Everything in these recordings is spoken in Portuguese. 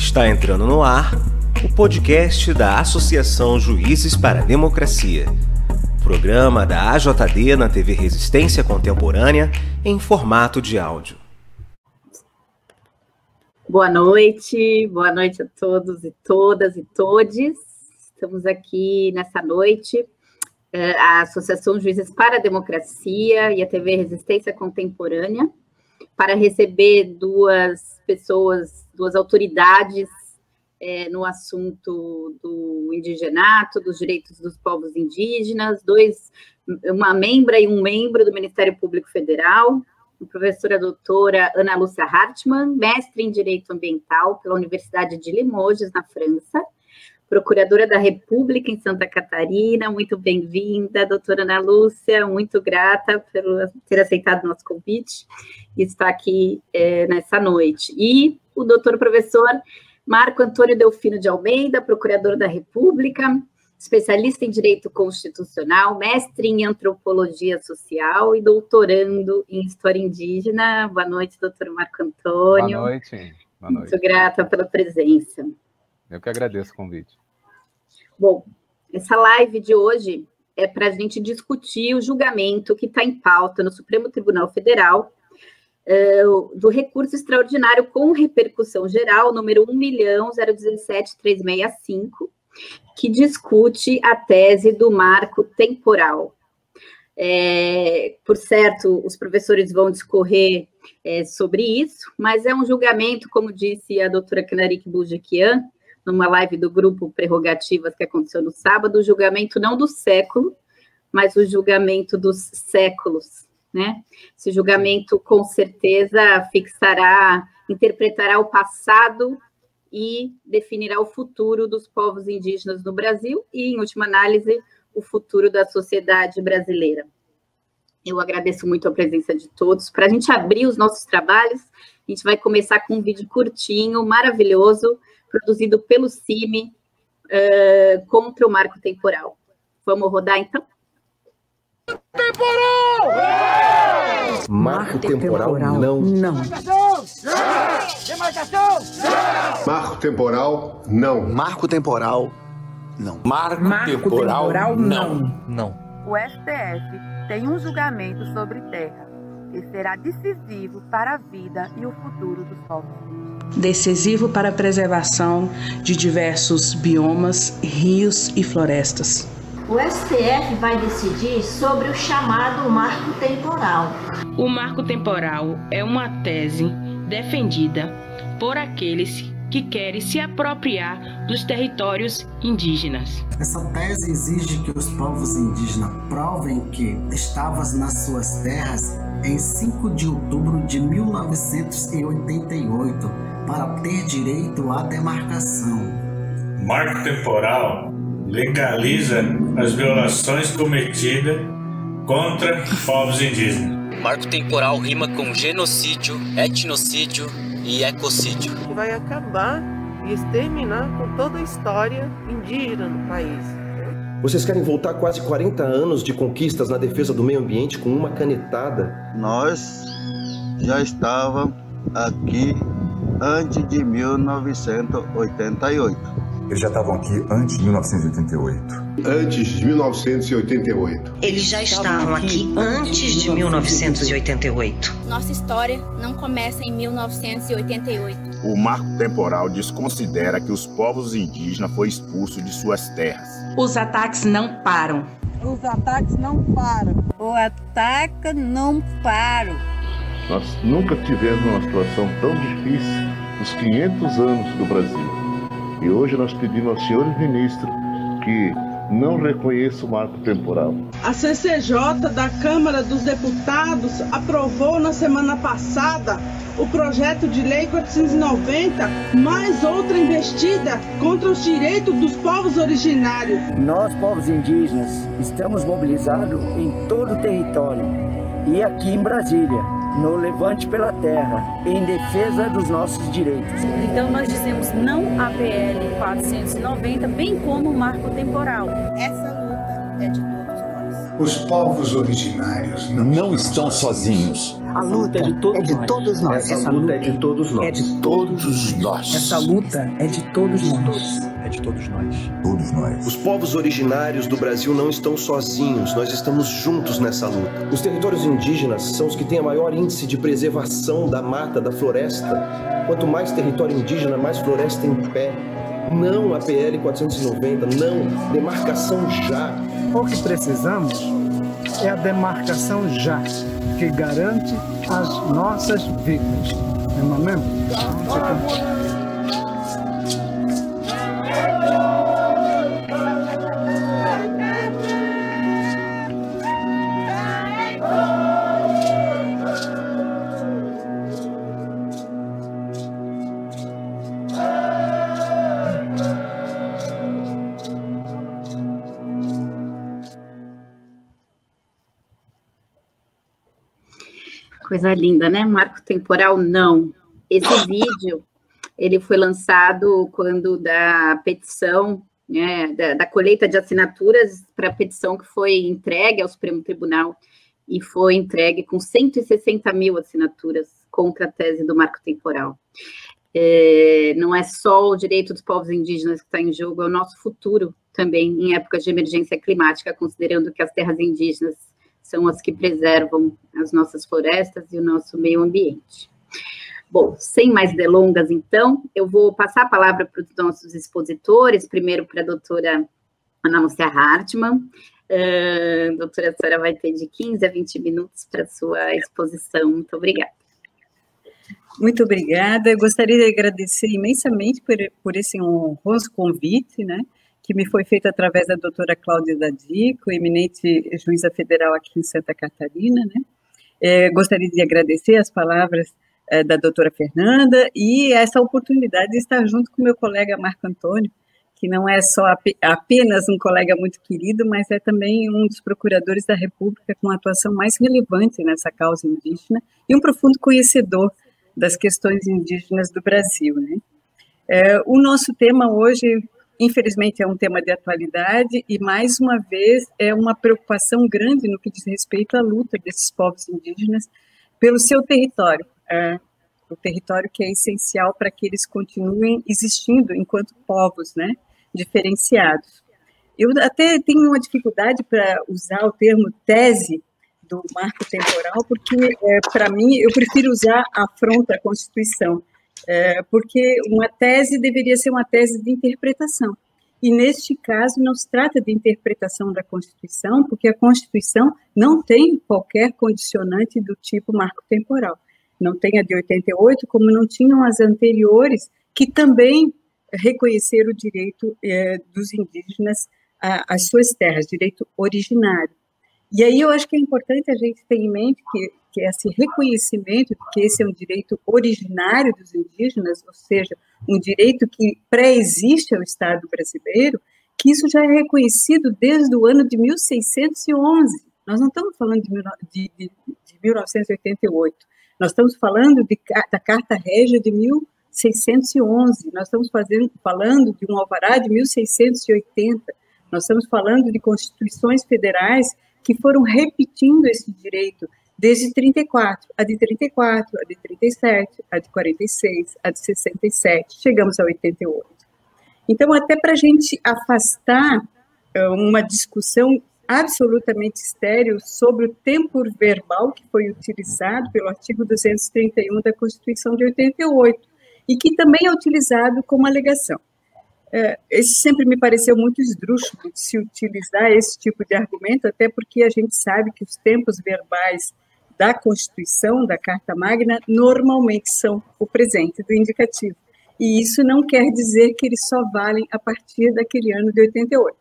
Está entrando no ar o podcast da Associação Juízes para a Democracia. Programa da AJD na TV Resistência Contemporânea em formato de áudio. Boa noite, boa noite a todos e todas e todes. Estamos aqui nessa noite, eh, a Associação Juízes para a Democracia e a TV Resistência Contemporânea, para receber duas pessoas, duas autoridades é, no assunto do indigenato, dos direitos dos povos indígenas, dois, uma membra e um membro do Ministério Público Federal, a professora doutora Ana Lúcia Hartmann, mestre em Direito Ambiental pela Universidade de Limoges, na França, procuradora da República em Santa Catarina, muito bem-vinda, doutora Ana Lúcia, muito grata por ter aceitado o nosso convite e estar aqui é, nessa noite. E o doutor professor Marco Antônio Delfino de Almeida, procurador da República, especialista em direito constitucional, mestre em antropologia social e doutorando em história indígena. Boa noite, doutor Marco Antônio. Boa noite. Boa noite. Muito grata pela presença. Eu que agradeço o convite. Bom, essa live de hoje é para a gente discutir o julgamento que está em pauta no Supremo Tribunal Federal uh, do recurso extraordinário com repercussão geral, número 1.017.365, que discute a tese do marco temporal. É, por certo, os professores vão discorrer é, sobre isso, mas é um julgamento, como disse a doutora Knarik Bujikian, numa live do grupo Prerrogativas que aconteceu no sábado, o julgamento não do século, mas o julgamento dos séculos, né? Esse julgamento com certeza fixará, interpretará o passado e definirá o futuro dos povos indígenas no Brasil e, em última análise, o futuro da sociedade brasileira. Eu agradeço muito a presença de todos. Para a gente abrir os nossos trabalhos, a gente vai começar com um vídeo curtinho, maravilhoso, produzido pelo CIMI uh, contra o marco temporal. Vamos rodar então? Temporal! Marco temporal, não. Não. Demarcação! Marco temporal, não. Marco temporal, não. Marco, Marco temporal, temporal, não. não. O STF tem um julgamento sobre terra que será decisivo para a vida e o futuro dos povos. Decisivo para a preservação de diversos biomas, rios e florestas. O STF vai decidir sobre o chamado marco temporal. O marco temporal é uma tese defendida por aqueles que querem se apropriar dos territórios indígenas. Essa tese exige que os povos indígenas provem que estavas nas suas terras em 5 de outubro de 1988 para ter direito à demarcação. Marco temporal legaliza as violações cometidas contra povos indígenas. Marco temporal rima com genocídio, etnocídio e ecocídio. Que vai acabar e exterminar com toda a história indígena no país. Vocês querem voltar quase 40 anos de conquistas na defesa do meio ambiente com uma canetada? Nós já estávamos aqui antes de 1988. Eles já estavam aqui antes de 1988. Antes de 1988. Eles já estavam aqui antes de 1988. Nossa história não começa em 1988. O marco temporal desconsidera que os povos indígenas foram expulsos de suas terras. Os ataques não param. Os ataques não param. O ataque não para. Nós nunca tivemos uma situação tão difícil nos 500 anos do Brasil. E hoje nós pedimos aos senhores ministros que não reconheça o marco temporal. A CCJ da Câmara dos Deputados aprovou na semana passada o projeto de lei 490, mais outra investida contra os direitos dos povos originários. Nós, povos indígenas, estamos mobilizados em todo o território e aqui em Brasília no Levante pela Terra, em defesa dos nossos direitos. Então nós dizemos não à PL 490, bem como o marco temporal. Essa luta é de. Os povos originários não, não estão sozinhos. A luta é de todos, é de nós. Todos nós. Essa, Essa luta é de todos nós. É de todos nós. Essa luta é de todos nós. É de todos nós. Todos nós. Os povos originários do Brasil não estão sozinhos, nós estamos juntos nessa luta. Os territórios indígenas são os que têm a maior índice de preservação da mata, da floresta. Quanto mais território indígena, mais floresta em pé. Não a PL 490, não. Demarcação já. O que precisamos é a demarcação já, que garante as nossas vidas. É mesmo? Coisa linda, né? Marco temporal, não. Esse vídeo, ele foi lançado quando da petição, né, da, da colheita de assinaturas para a petição que foi entregue ao Supremo Tribunal e foi entregue com 160 mil assinaturas contra a tese do marco temporal. É, não é só o direito dos povos indígenas que está em jogo, é o nosso futuro também em épocas de emergência climática, considerando que as terras indígenas são as que preservam as nossas florestas e o nosso meio ambiente. Bom, sem mais delongas, então, eu vou passar a palavra para os nossos expositores, primeiro para a doutora Ana Lúcia Hartmann. Uh, doutora, a senhora vai ter de 15 a 20 minutos para a sua exposição. Muito obrigada. Muito obrigada. Eu gostaria de agradecer imensamente por, por esse honroso convite, né? Que me foi feita através da doutora Cláudia Dadico, eminente juíza federal aqui em Santa Catarina, né? É, gostaria de agradecer as palavras é, da doutora Fernanda e essa oportunidade de estar junto com meu colega Marco Antônio, que não é só apenas um colega muito querido, mas é também um dos procuradores da República com a atuação mais relevante nessa causa indígena e um profundo conhecedor das questões indígenas do Brasil. Né? É, o nosso tema hoje Infelizmente, é um tema de atualidade e, mais uma vez, é uma preocupação grande no que diz respeito à luta desses povos indígenas pelo seu território, é, o território que é essencial para que eles continuem existindo enquanto povos né, diferenciados. Eu até tenho uma dificuldade para usar o termo tese do marco temporal, porque, é, para mim, eu prefiro usar afronta à Constituição, é, porque uma tese deveria ser uma tese de interpretação. E neste caso não se trata de interpretação da Constituição, porque a Constituição não tem qualquer condicionante do tipo marco temporal. Não tem a de 88, como não tinham as anteriores, que também reconheceram o direito é, dos indígenas às suas terras, direito originário. E aí eu acho que é importante a gente ter em mente que que é esse reconhecimento de que esse é um direito originário dos indígenas, ou seja, um direito que pré-existe ao Estado brasileiro, que isso já é reconhecido desde o ano de 1611. Nós não estamos falando de, de, de, de 1988, nós estamos falando da Carta Régia de 1611, nós estamos fazendo, falando de um alvará de 1680, nós estamos falando de constituições federais que foram repetindo esse direito desde 34, a de 34, a de 37, a de 46, a de 67, chegamos a 88. Então, até para a gente afastar eh, uma discussão absolutamente estéril sobre o tempo verbal que foi utilizado pelo artigo 231 da Constituição de 88 e que também é utilizado como alegação. É, esse sempre me pareceu muito esdrúxulo se utilizar esse tipo de argumento, até porque a gente sabe que os tempos verbais da Constituição, da Carta Magna, normalmente são o presente do indicativo. E isso não quer dizer que eles só valem a partir daquele ano de 88.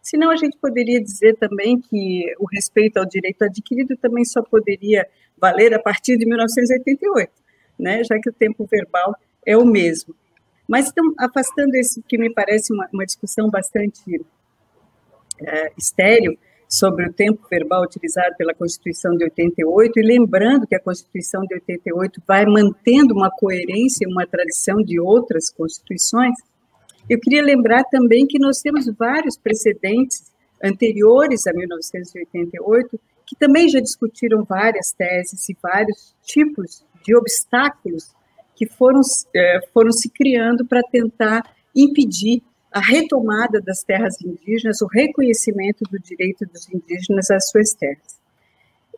Senão a gente poderia dizer também que o respeito ao direito adquirido também só poderia valer a partir de 1988, né? já que o tempo verbal é o mesmo. Mas estão afastando esse que me parece uma, uma discussão bastante é, estéreo, sobre o tempo verbal utilizado pela Constituição de 88 e lembrando que a Constituição de 88 vai mantendo uma coerência, uma tradição de outras constituições, eu queria lembrar também que nós temos vários precedentes anteriores a 1988, que também já discutiram várias teses e vários tipos de obstáculos que foram, é, foram se criando para tentar impedir a retomada das terras indígenas, o reconhecimento do direito dos indígenas às suas terras.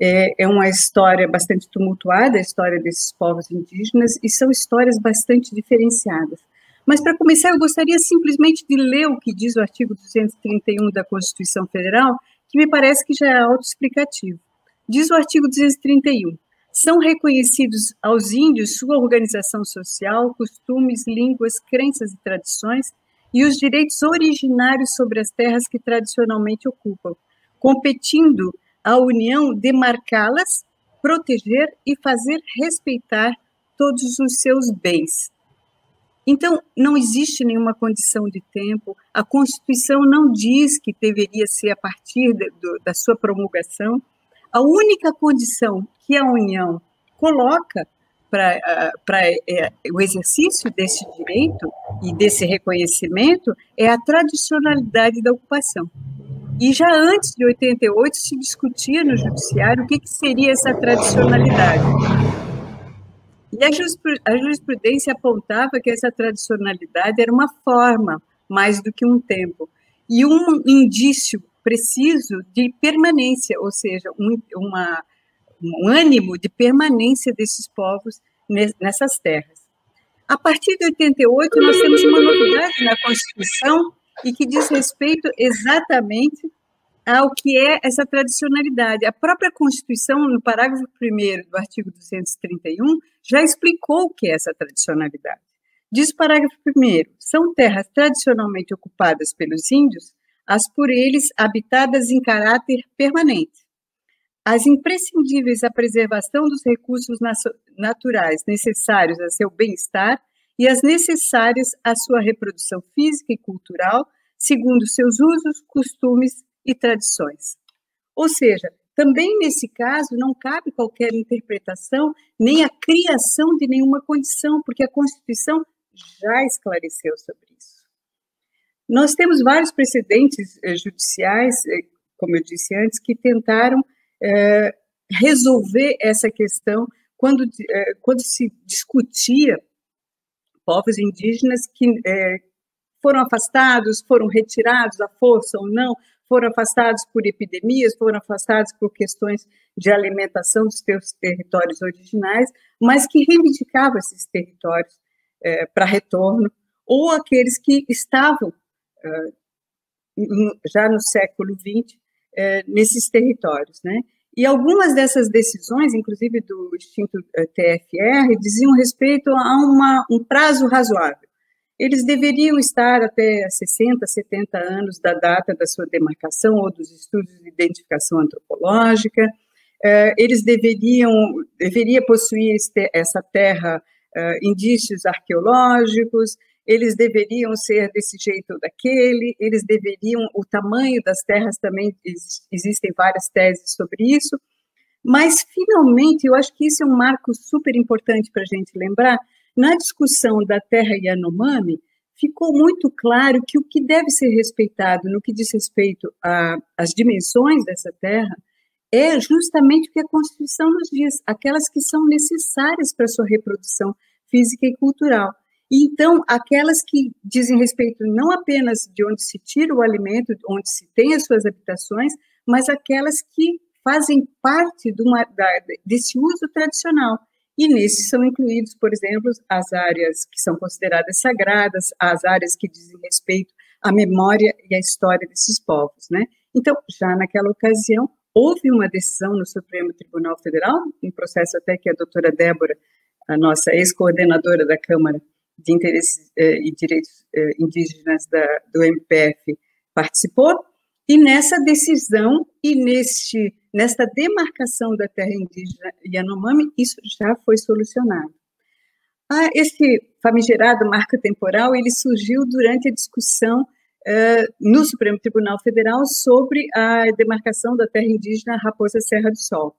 É, é uma história bastante tumultuada, a história desses povos indígenas, e são histórias bastante diferenciadas. Mas, para começar, eu gostaria simplesmente de ler o que diz o artigo 231 da Constituição Federal, que me parece que já é autoexplicativo. Diz o artigo 231: são reconhecidos aos índios sua organização social, costumes, línguas, crenças e tradições e os direitos originários sobre as terras que tradicionalmente ocupam, competindo à União demarcá-las, proteger e fazer respeitar todos os seus bens. Então, não existe nenhuma condição de tempo, a Constituição não diz que deveria ser a partir de, do, da sua promulgação. A única condição que a União coloca para é, o exercício desse direito e desse reconhecimento é a tradicionalidade da ocupação. E já antes de 88 se discutia no judiciário o que, que seria essa tradicionalidade. E a jurisprudência apontava que essa tradicionalidade era uma forma mais do que um tempo e um indício preciso de permanência, ou seja, um, uma, um ânimo de permanência desses povos nessas terras. A partir de 88, nós temos uma novidade na Constituição e que diz respeito exatamente ao que é essa tradicionalidade. A própria Constituição, no parágrafo 1 do artigo 231, já explicou o que é essa tradicionalidade. Diz o parágrafo 1: são terras tradicionalmente ocupadas pelos índios, as por eles habitadas em caráter permanente. As imprescindíveis à preservação dos recursos naturais necessários a seu bem-estar e as necessárias à sua reprodução física e cultural, segundo seus usos, costumes e tradições. Ou seja, também nesse caso não cabe qualquer interpretação nem a criação de nenhuma condição, porque a Constituição já esclareceu sobre isso. Nós temos vários precedentes eh, judiciais, eh, como eu disse antes, que tentaram resolver essa questão quando, quando se discutia povos indígenas que foram afastados, foram retirados à força ou não, foram afastados por epidemias, foram afastados por questões de alimentação dos seus territórios originais, mas que reivindicavam esses territórios é, para retorno, ou aqueles que estavam é, já no século XX é, nesses territórios, né? E algumas dessas decisões, inclusive do extinto é, TFR, diziam respeito a uma, um prazo razoável eles deveriam estar até 60, 70 anos da data da sua demarcação ou dos estudos de identificação antropológica. Eh, eles deveriam deveria possuir essa terra eh, indícios arqueológicos. Eles deveriam ser desse jeito ou daquele. Eles deveriam o tamanho das terras também existem várias teses sobre isso. Mas finalmente eu acho que isso é um marco super importante para a gente lembrar na discussão da terra Yanomami, ficou muito claro que o que deve ser respeitado no que diz respeito às dimensões dessa terra é justamente o que a Constituição nos diz, aquelas que são necessárias para sua reprodução física e cultural. Então, aquelas que dizem respeito não apenas de onde se tira o alimento, onde se tem as suas habitações, mas aquelas que fazem parte de uma, da, desse uso tradicional. E nesses são incluídos, por exemplo, as áreas que são consideradas sagradas, as áreas que dizem respeito à memória e à história desses povos, né? Então, já naquela ocasião, houve uma decisão no Supremo Tribunal Federal, um processo até que a doutora Débora, a nossa ex-coordenadora da Câmara de Interesses eh, e Direitos eh, Indígenas da, do MPF, participou, e nessa decisão e neste, nesta demarcação da terra indígena Yanomami, isso já foi solucionado. Ah, esse famigerado marco temporal, ele surgiu durante a discussão uh, no Supremo Tribunal Federal sobre a demarcação da terra indígena Raposa Serra do Sol.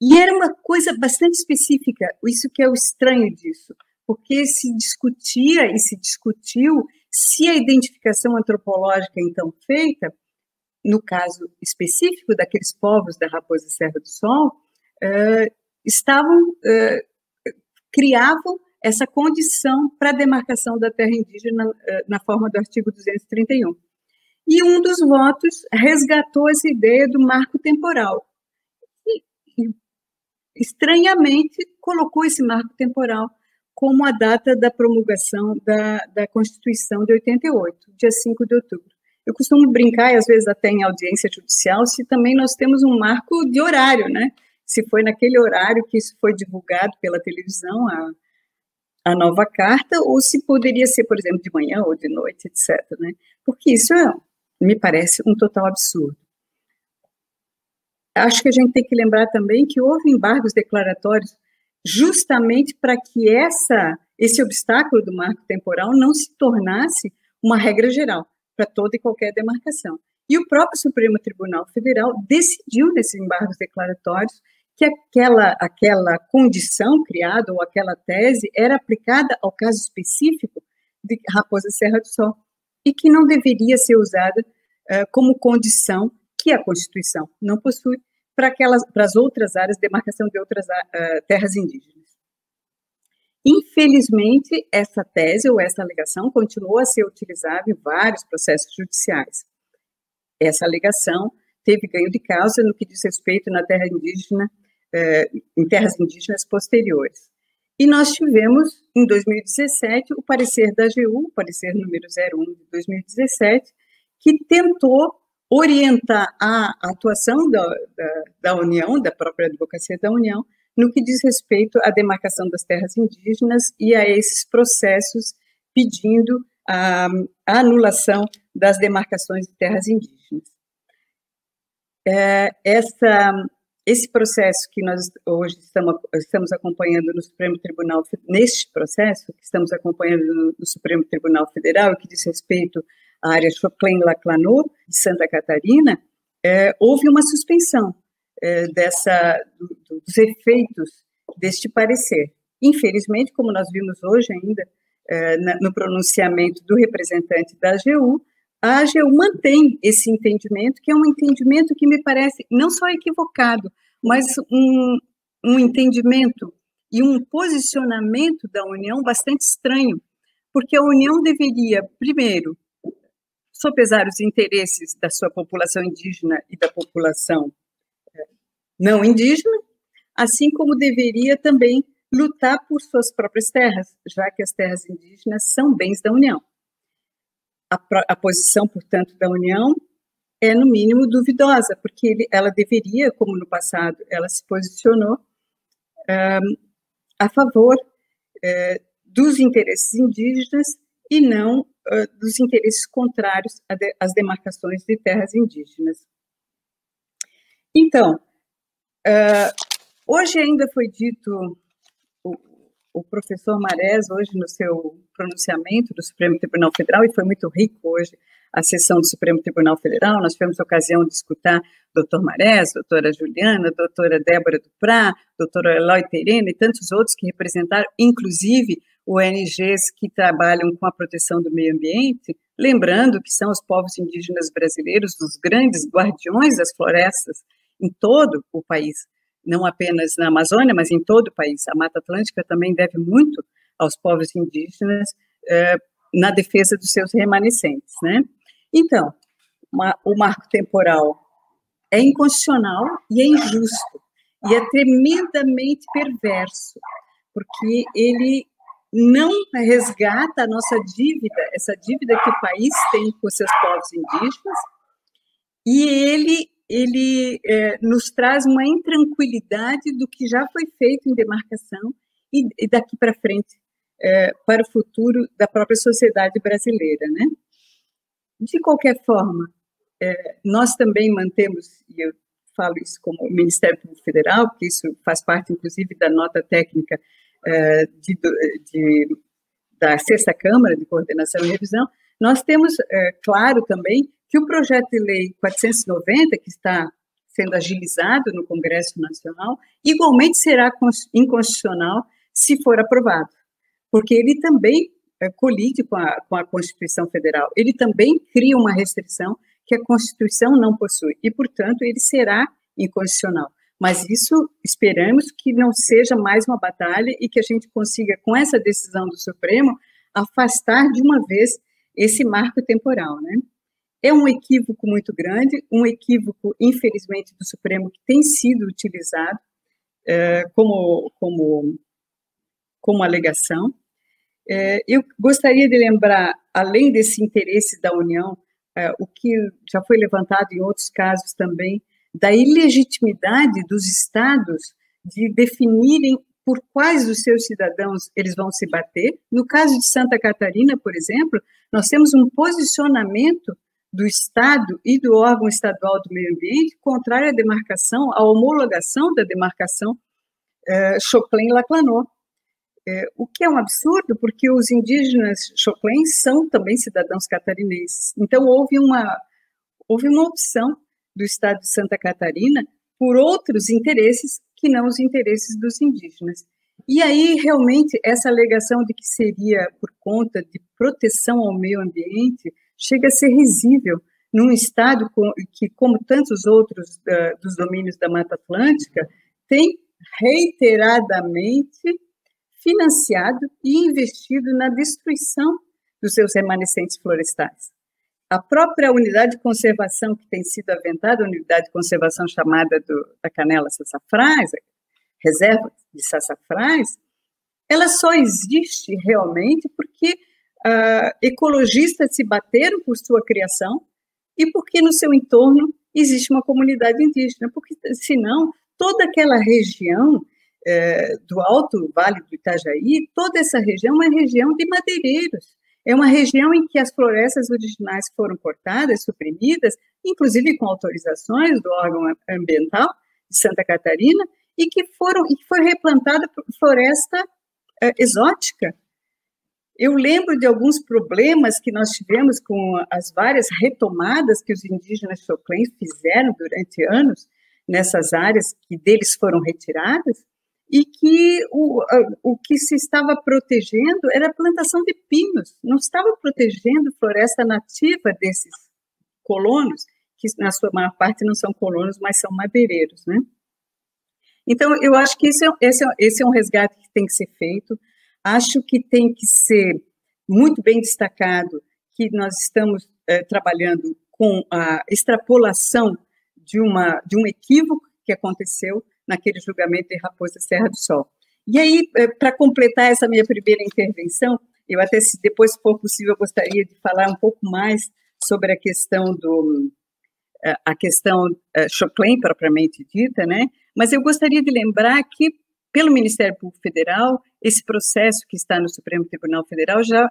E era uma coisa bastante específica, isso que é o estranho disso, porque se discutia e se discutiu se a identificação antropológica então feita no caso específico daqueles povos da Raposa Serra do Sol, uh, estavam, uh, criavam essa condição para a demarcação da terra indígena uh, na forma do artigo 231. E um dos votos resgatou essa ideia do marco temporal. E, e, estranhamente, colocou esse marco temporal como a data da promulgação da, da Constituição de 88, dia 5 de outubro. Eu costumo brincar, e às vezes até em audiência judicial, se também nós temos um marco de horário, né? Se foi naquele horário que isso foi divulgado pela televisão, a, a nova carta, ou se poderia ser, por exemplo, de manhã ou de noite, etc. Né? Porque isso é, me parece um total absurdo. Acho que a gente tem que lembrar também que houve embargos declaratórios justamente para que essa, esse obstáculo do marco temporal não se tornasse uma regra geral para toda e qualquer demarcação. E o próprio Supremo Tribunal Federal decidiu nesses embargos declaratórios que aquela, aquela condição criada ou aquela tese era aplicada ao caso específico de Raposa Serra do Sol e que não deveria ser usada uh, como condição que a Constituição não possui para aquelas para as outras áreas de demarcação de outras uh, terras indígenas. Infelizmente, essa tese ou essa alegação continuou a ser utilizada em vários processos judiciais. Essa alegação teve ganho de causa no que diz respeito na terra indígena, eh, em terras indígenas posteriores. E nós tivemos, em 2017, o parecer da AGU, parecer número 01 de 2017, que tentou orientar a atuação da, da, da União, da própria advocacia da União, no que diz respeito à demarcação das terras indígenas e a esses processos pedindo a, a anulação das demarcações de terras indígenas. É, essa, esse processo que nós hoje estamos, estamos acompanhando no Supremo Tribunal, neste processo que estamos acompanhando no, no Supremo Tribunal Federal, que diz respeito à área Choclen-Laclanô, de Santa Catarina, é, houve uma suspensão é, dessa, do, dos efeitos deste parecer. Infelizmente, como nós vimos hoje ainda, é, na, no pronunciamento do representante da AGU, a AGU mantém esse entendimento, que é um entendimento que me parece não só equivocado, mas um, um entendimento e um posicionamento da União bastante estranho, porque a União deveria, primeiro, sopesar os interesses da sua população indígena e da população não indígena, assim como deveria também lutar por suas próprias terras, já que as terras indígenas são bens da União. A, a posição, portanto, da União é, no mínimo, duvidosa, porque ele, ela deveria, como no passado ela se posicionou, um, a favor uh, dos interesses indígenas e não uh, dos interesses contrários às demarcações de terras indígenas. Então, Uh, hoje ainda foi dito, o, o, professor Marés, hoje no seu pronunciamento do Supremo Tribunal Federal, e foi muito rico hoje a sessão do Supremo Tribunal Federal, nós tivemos a ocasião de escutar doutor Marés, doutora Juliana, doutora Débora Duprá, doutora Eloy Terena e tantos outros que representaram, inclusive ONGs que trabalham com a proteção do meio ambiente, lembrando que são os povos indígenas brasileiros os grandes guardiões das florestas em todo o país, não apenas na Amazônia, mas em todo o país. A Mata Atlântica também deve muito aos povos indígenas eh, na defesa dos seus remanescentes, né? Então, uma, o marco temporal é inconstitucional e é injusto e é tremendamente perverso, porque ele não resgata a nossa dívida, essa dívida que o país tem com seus povos indígenas, e ele ele é, nos traz uma intranquilidade do que já foi feito em demarcação e, e daqui para frente é, para o futuro da própria sociedade brasileira, né? De qualquer forma, é, nós também mantemos, e eu falo isso como Ministério Público Federal, porque isso faz parte, inclusive, da nota técnica de, de, da Sexta Câmara de Coordenação e Revisão, nós temos, é, claro, também que o projeto de lei 490, que está sendo agilizado no Congresso Nacional, igualmente será inconstitucional se for aprovado, porque ele também é, colide com a, com a Constituição Federal, ele também cria uma restrição que a Constituição não possui, e, portanto, ele será inconstitucional. Mas isso esperamos que não seja mais uma batalha e que a gente consiga, com essa decisão do Supremo, afastar de uma vez esse marco temporal, né? É um equívoco muito grande, um equívoco, infelizmente, do Supremo que tem sido utilizado é, como, como, como alegação. É, eu gostaria de lembrar, além desse interesse da União, é, o que já foi levantado em outros casos também, da ilegitimidade dos estados de definirem por quais dos seus cidadãos eles vão se bater. No caso de Santa Catarina, por exemplo, nós temos um posicionamento do Estado e do órgão estadual do meio ambiente contrário à demarcação, à homologação da demarcação eh, Choclen-Laclanot. Eh, o que é um absurdo, porque os indígenas Choclen são também cidadãos catarinenses. Então, houve uma, houve uma opção do Estado de Santa Catarina por outros interesses que não os interesses dos indígenas. E aí, realmente, essa alegação de que seria por conta de proteção ao meio ambiente chega a ser risível num Estado que, como tantos outros uh, dos domínios da Mata Atlântica, tem reiteradamente financiado e investido na destruição dos seus remanescentes florestais. A própria unidade de conservação que tem sido aventada, a unidade de conservação chamada do, da Canela Sassafrás, reserva de Sassafrás, ela só existe realmente porque uh, ecologistas se bateram por sua criação e porque no seu entorno existe uma comunidade indígena, porque senão toda aquela região é, do Alto Vale do Itajaí, toda essa região é região de madeireiros. É uma região em que as florestas originais foram cortadas, suprimidas, inclusive com autorizações do órgão ambiental de Santa Catarina, e que foram e que foi replantada floresta é, exótica, eu lembro de alguns problemas que nós tivemos com as várias retomadas que os indígenas choclens fizeram durante anos nessas áreas que deles foram retiradas, e que o, o que se estava protegendo era a plantação de pinos, não estava protegendo floresta nativa desses colonos, que na sua maior parte não são colonos, mas são madeireiros, né? Então, eu acho que esse é, esse, é, esse é um resgate que tem que ser feito. Acho que tem que ser muito bem destacado que nós estamos é, trabalhando com a extrapolação de, uma, de um equívoco que aconteceu naquele julgamento de Raposa Serra do Sol. E aí, é, para completar essa minha primeira intervenção, eu até, se depois for possível, gostaria de falar um pouco mais sobre a questão do é, a questão Choclen propriamente dita, né? Mas eu gostaria de lembrar que pelo Ministério Público Federal, esse processo que está no Supremo Tribunal Federal já,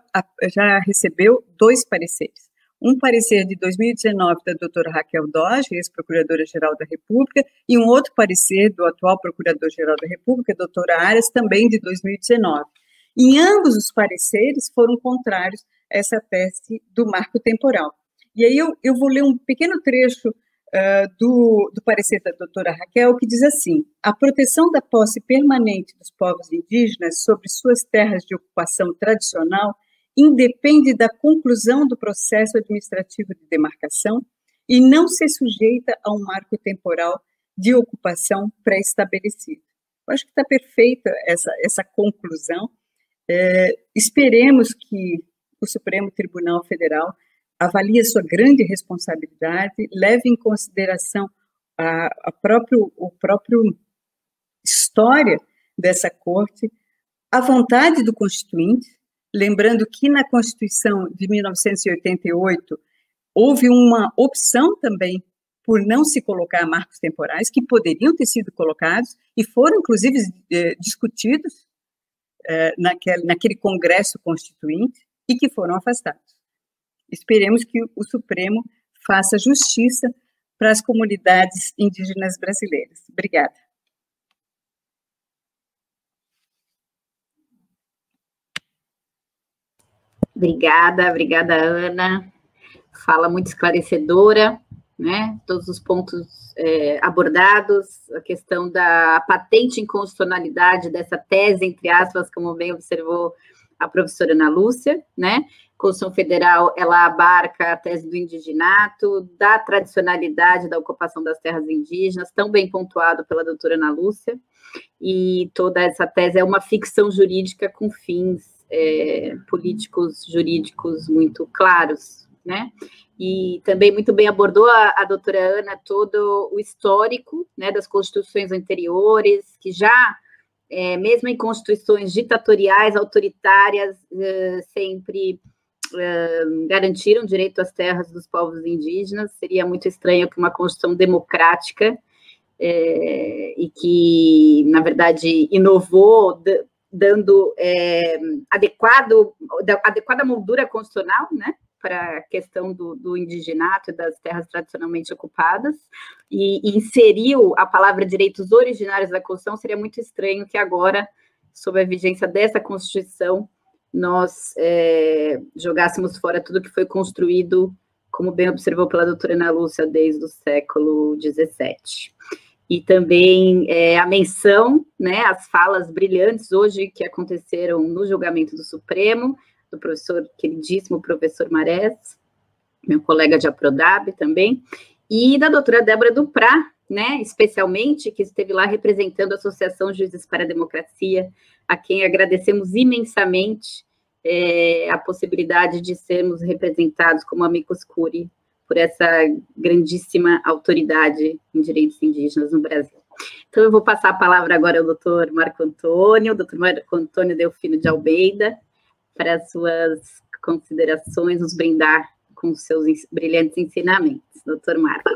já recebeu dois pareceres. Um parecer de 2019 da doutora Raquel Doge, ex-procuradora-geral da República, e um outro parecer do atual procurador-geral da República, doutora Arias, também de 2019. Em ambos os pareceres foram contrários a essa tese do marco temporal. E aí eu, eu vou ler um pequeno trecho uh, do, do parecer da doutora Raquel, que diz assim: a proteção da posse permanente dos povos indígenas sobre suas terras de ocupação tradicional independe da conclusão do processo administrativo de demarcação e não se sujeita a um marco temporal de ocupação pré-estabelecido. Acho que está perfeita essa, essa conclusão. É, esperemos que o Supremo Tribunal Federal avalie sua grande responsabilidade, leve em consideração a, a próprio, o próprio história dessa corte, a vontade do constituinte, lembrando que na Constituição de 1988 houve uma opção também por não se colocar marcos temporais, que poderiam ter sido colocados e foram, inclusive, eh, discutidos eh, naquele, naquele Congresso Constituinte e que foram afastados. Esperemos que o Supremo faça justiça para as comunidades indígenas brasileiras. Obrigada. Obrigada, obrigada, Ana. Fala muito esclarecedora, né? Todos os pontos é, abordados, a questão da patente inconstitucionalidade dessa tese, entre aspas, como bem observou a professora Ana Lúcia, né? Constituição Federal, ela abarca a tese do indiginato, da tradicionalidade da ocupação das terras indígenas, tão bem pontuado pela doutora Ana Lúcia, e toda essa tese é uma ficção jurídica com fins é, políticos, jurídicos muito claros, né? E também muito bem abordou a, a doutora Ana todo o histórico, né, das constituições anteriores, que já é, mesmo em constituições ditatoriais, autoritárias, é, sempre é, garantiram direito às terras dos povos indígenas. Seria muito estranho que uma constituição democrática é, e que, na verdade, inovou, dando é, adequado, adequada moldura constitucional, né, para a questão do, do, indiginato e das terras tradicionalmente ocupadas, e, e, inseriu a palavra direitos originários da Constituição, seria muito estranho que agora, sob a vigência dessa Constituição, nós é, jogássemos fora tudo que foi construído, como bem observou pela doutora Ana Lúcia, desde o século XVII e também é, a menção, né, as falas brilhantes hoje que aconteceram no julgamento do Supremo, do professor queridíssimo professor Marés, meu colega de Aprodab também, e da doutora Débora Duprá, né, especialmente, que esteve lá representando a Associação Juízes para a Democracia, a quem agradecemos imensamente é, a possibilidade de sermos representados como amigos curi por essa grandíssima autoridade em direitos indígenas no Brasil. Então, eu vou passar a palavra agora ao doutor Marco Antônio, doutor Marco Antônio Delfino de Almeida, para as suas considerações, nos brindar com seus brilhantes ensinamentos. Doutor Marco.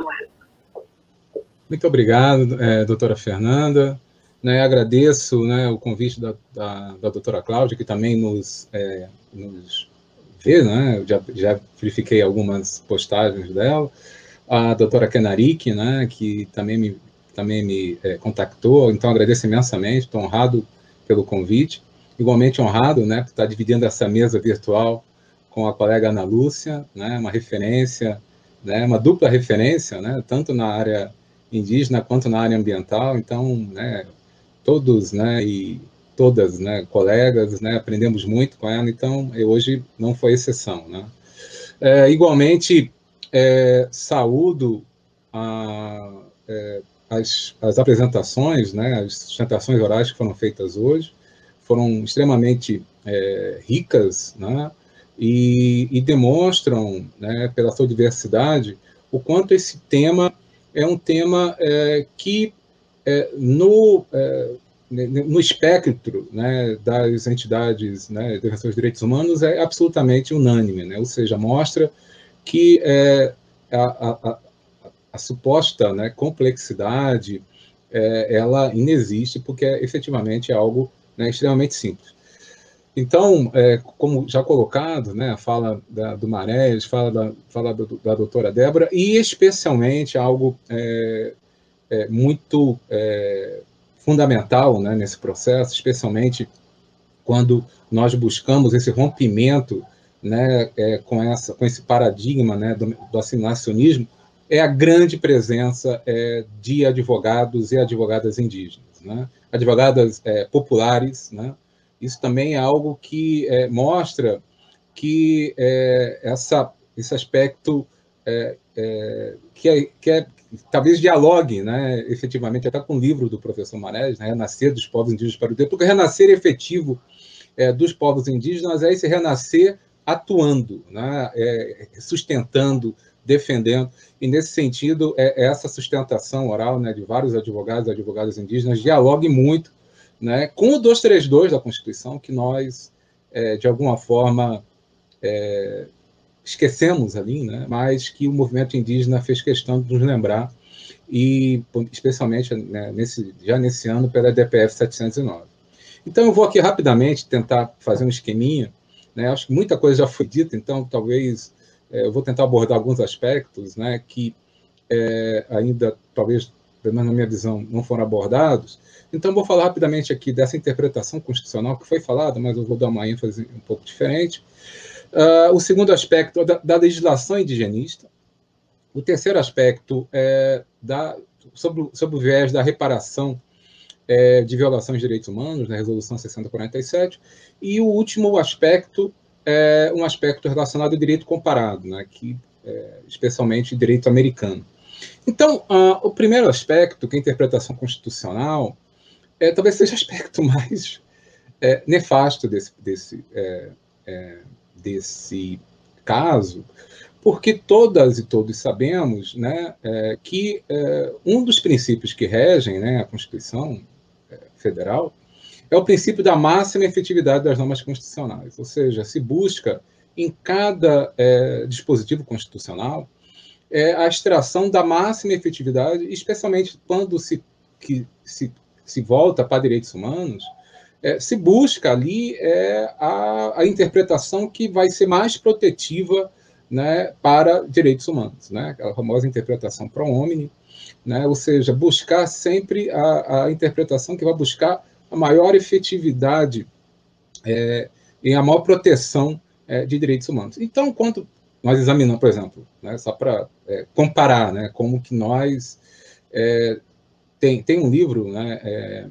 Muito obrigado, é, doutora Fernanda. Né, agradeço né, o convite da, da, da, doutora Cláudia, que também nos, é, nos vê, né? já, já verifiquei algumas postagens dela. A doutora Kenarik, né, que também me, também me é, contactou, então agradeço imensamente, estou honrado pelo convite. Igualmente honrado, né, por estar dividindo essa mesa virtual com a colega Ana Lúcia, né, uma referência, né, uma dupla referência, né, tanto na área indígena quanto na área ambiental. Então, né, todos, né, e todas, né, colegas, né, aprendemos muito com ela, então hoje não foi exceção, né. É, igualmente, é, saúdo a, é, as, as apresentações, né, as sustentações orais que foram feitas hoje, foram extremamente é, ricas, né, e, e demonstram, né, pela sua diversidade, o quanto esse tema é um tema é, que é, no no espectro né, das entidades né, de defensores de direitos humanos é absolutamente unânime, né? ou seja, mostra que é, a, a, a, suposta né, complexidade é, ela inexiste porque é efetivamente algo né, extremamente simples. Então, é, como já colocado, né, fala da, do Marés, fala da, fala do, da doutora Débora, e especialmente algo é, é, muito é, fundamental né, nesse processo, especialmente quando nós buscamos esse rompimento né, é, com, essa, com esse paradigma né, do, do é a grande presença é, de advogados e advogadas indígenas, né? advogadas é, populares. Né? Isso também é algo que é, mostra que é, essa, esse aspecto que, é, que, é, talvez dialogue, né, efetivamente, até com o livro do professor Marés, né, Renascer dos Povos Indígenas para o Tempo, porque renascer efetivo é, dos povos indígenas é esse renascer atuando, né, é, sustentando, defendendo, e nesse sentido, é, é, essa sustentação oral né, de vários advogados e advogadas indígenas dialogue muito né, com o 232 da Constituição, que nós, é, de alguma forma, é, esquecemos ali, né, mas que o movimento indígena fez questão de nos lembrar, e especialmente né, nesse, já nesse ano pela DPF 709. Então, eu vou aqui rapidamente tentar fazer um esqueminha. Né, acho que muita coisa já foi dita, então talvez é, eu vou tentar abordar alguns aspectos né, que é, ainda, talvez, pelo menos na minha visão, não foram abordados. Então, vou falar rapidamente aqui dessa interpretação constitucional que foi falada, mas eu vou dar uma ênfase um pouco diferente. Uh, o segundo aspecto da, da, legislação indigenista. O terceiro aspecto é da, sobre, sobre o viés da reparação é, de violações de direitos humanos, na Resolução 6047, e o último aspecto é um aspecto relacionado ao direito comparado, né, que, é, especialmente direito americano. Então, uh, o primeiro aspecto, que é a interpretação constitucional, é, talvez seja o aspecto mais é, nefasto desse, desse, é, é, desse caso, porque todas e todos sabemos né, é, que é, um dos princípios que regem né, a Constituição é, Federal é o princípio da máxima efetividade das normas constitucionais, ou seja, se busca em cada é, dispositivo constitucional é, a extração da máxima efetividade, especialmente quando se, que, se, se volta para direitos humanos, é, se busca ali é, a, a, interpretação que vai ser mais protetiva né, para direitos humanos, né, a famosa interpretação pro homine, né, ou seja, buscar sempre a, a, interpretação que vai buscar a maior efetividade é, e a maior proteção é, de direitos humanos. Então, quando nós examinamos, por exemplo, né, só para é, comparar, né, como que nós é, tem, tem um livro, né, é,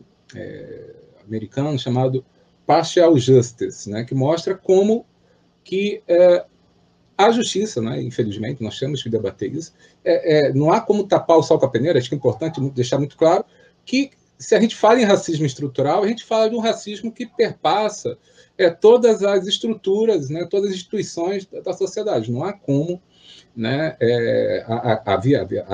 americano chamado Partial Justice, né, que mostra como que é, a justiça, né, infelizmente, nós temos que debater isso, é, é, não há como tapar o sol com a peneira, acho que é importante deixar muito claro que se a gente fala em racismo estrutural, a gente fala de um racismo que perpassa é, todas as estruturas, né, todas as instituições da, da sociedade. Não há como. Né, é, havia, havia,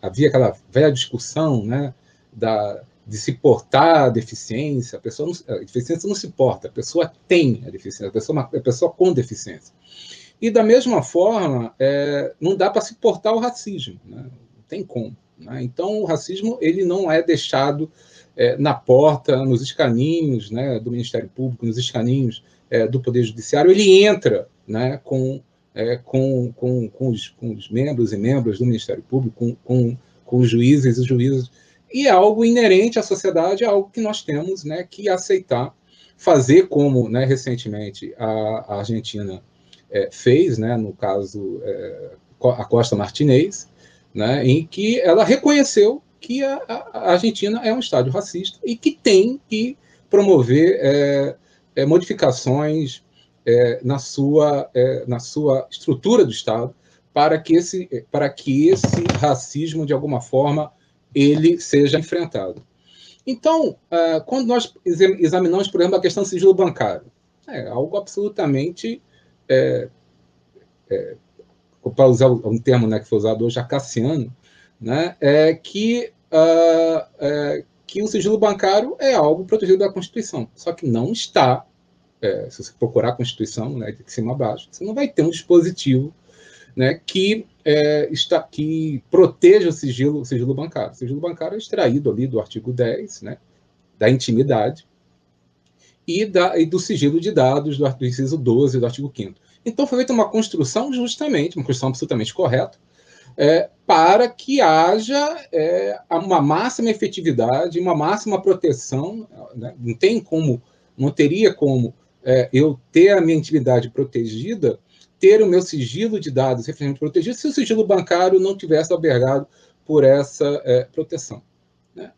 havia aquela velha discussão né, da, de se portar a deficiência, a, pessoa não, a deficiência não se porta, a pessoa tem a deficiência, a pessoa, a pessoa com deficiência. E da mesma forma, é, não dá para se portar o racismo, né? não tem como. Né? Então, o racismo ele não é deixado é, na porta, nos escaninhos né, do Ministério Público, nos escaninhos é, do Poder Judiciário, ele entra né, com, é, com, com, com, os, com os membros e membros do Ministério Público, com, com, com os juízes e juízes e é algo inerente à sociedade, é algo que nós temos né, que aceitar, fazer como né, recentemente a, a Argentina é, fez, né, no caso é, a Costa Martinez, né, em que ela reconheceu que a, a, Argentina é um Estado racista e que tem que promover é, é modificações é, na, sua, na sua estrutura do Estado para que esse, para que esse racismo, de alguma forma, ele seja enfrentado. Então, uh, quando nós examinamos, por exemplo, a questão do sigilo bancário, é algo absolutamente, é, é, para usar um termo né, que foi usado hoje, acaciano, né, é que, uh, é, que o sigilo bancário é algo protegido da Constituição, só que não está, é, se você procurar a Constituição, né, de cima a baixo, você não vai ter um dispositivo né, que é, está, que proteja o sigilo, o sigilo bancário. O sigilo bancário é extraído ali do artigo 10, né, da intimidade, e, da, e do sigilo de dados do, do inciso 12 do artigo 5 Então, foi feita uma construção justamente, uma construção absolutamente correta, é, para que haja é, uma máxima efetividade, uma máxima proteção. Né? Não tem como, não teria como é, eu ter a minha intimidade protegida ter o meu sigilo de dados referente protegido se o sigilo bancário não tivesse albergado por essa é, proteção. Né?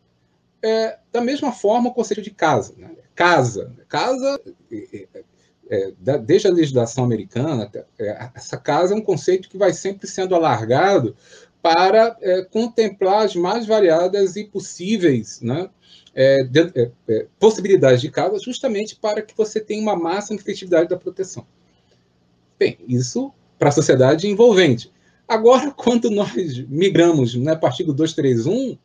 É, da mesma forma, o conceito de casa. Né? Casa. Casa, é, é, é desde a legislação americana, é, essa casa é um conceito que vai sempre sendo alargado para contemplar as mais variadas e possíveis né? De, possibilidades de casa, justamente para que você tenha uma máxima efetividade da proteção. Bem, isso para a sociedade envolvente. Agora, quando nós migramos no né, artigo 231,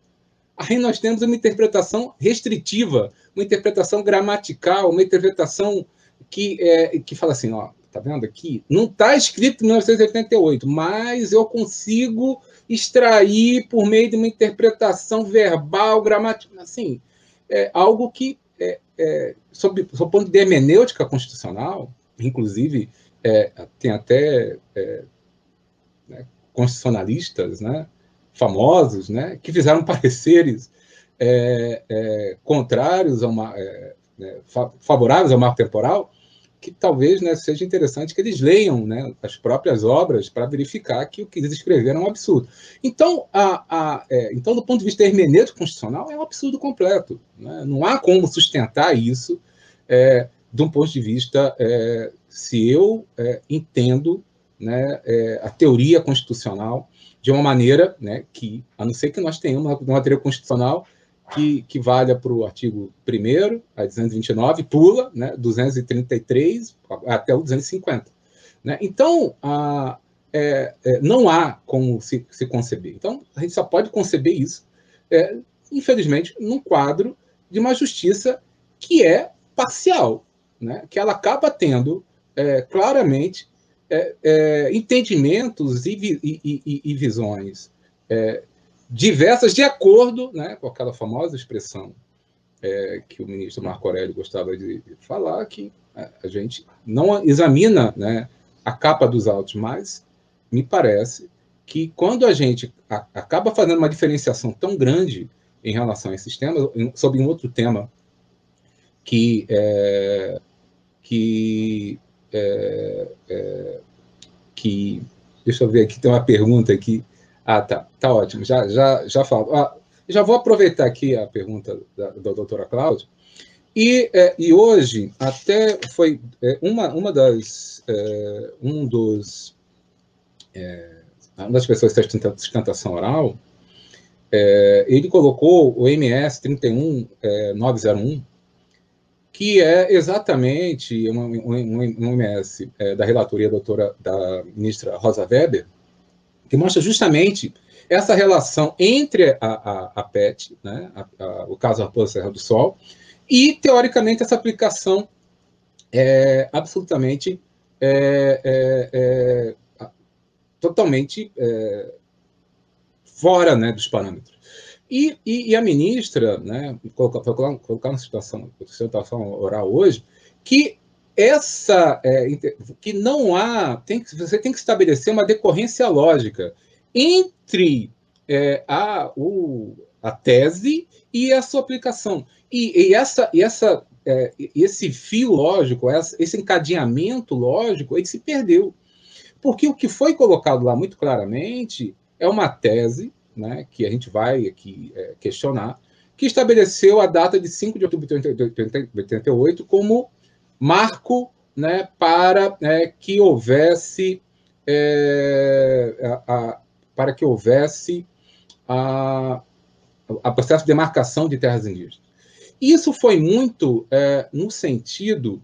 aí nós temos uma interpretação restritiva, uma interpretação gramatical, uma interpretação que, é, que fala assim, ó, tá vendo aqui? Não está escrito em 1988, mas eu consigo extrair por meio de uma interpretação verbal, gramatical, assim, é algo que, é, é, sob, sob o ponto de hermenêutica constitucional, inclusive é, tem até é, né, constitucionalistas né, famosos né, que fizeram pareceres é, é contrários a uma, é, né, favoráveis ao marco temporal, que talvez né, seja interessante que eles leiam né, as próprias obras para verificar que o que eles escreveram é um absurdo. Então, a, a, é, então do ponto de vista hermenêutico constitucional, é um absurdo completo. Né? Não há como sustentar isso é, de um ponto de vista é, se eu é, entendo né, é, a teoria constitucional de uma maneira né, que, a não ser que nós tenhamos uma teoria constitucional que, que valha para o artigo 1 a 229, pula né, 233 até o 250. Né? Então, a, é, é, não há como se, se, conceber. Então, a gente só pode conceber isso, é, infelizmente, num quadro de uma justiça que é parcial, né? que ela acaba tendo é, claramente é, é, entendimentos e, e, e, e visões diversas, de acordo né, com aquela famosa expressão é, que o ministro Marco Aurélio gostava de falar, que a gente não examina né, a capa dos autos, mas me parece que quando a gente acaba fazendo uma diferenciação tão grande em relação a esses temas, sobre um outro tema que é, que é, é, que deixa eu ver aqui tem uma pergunta aqui ah, tá. Tá ótimo. Já, já, já falo. Ah, já vou aproveitar aqui a pergunta da, da doutora Cláudia. E, é, e hoje, até foi é, uma, uma das. É, um dos. É, uma das pessoas que está sustentação oral, ele colocou o MS 31901, que é exatamente um, um, um MS é, da relatoria doutora, da ministra Rosa Weber, que mostra justamente essa relação entre a, a, a PET, né, a, o caso Raposa Serra do Sol, e, teoricamente, essa aplicação é absolutamente é, é, é, totalmente é, fora né, dos parâmetros. E, e, e, a ministra, né, colocar, colocar uma situação, o senhor estava falando oral hoje, que essa é, que não há, tem você tem que estabelecer uma decorrência lógica entre é, a, o, a tese e a sua aplicação. E, e essa, e essa, é, esse fio lógico, esse encadeamento lógico, ele se perdeu. Porque o que foi colocado lá muito claramente é uma tese, né, que a gente vai aqui é, questionar, que estabeleceu a data de 5 de outubro de 88 como marco né, para é, que houvesse é, a, a, para que houvesse a, a processo de demarcação de terras indígenas. Isso foi muito é, no sentido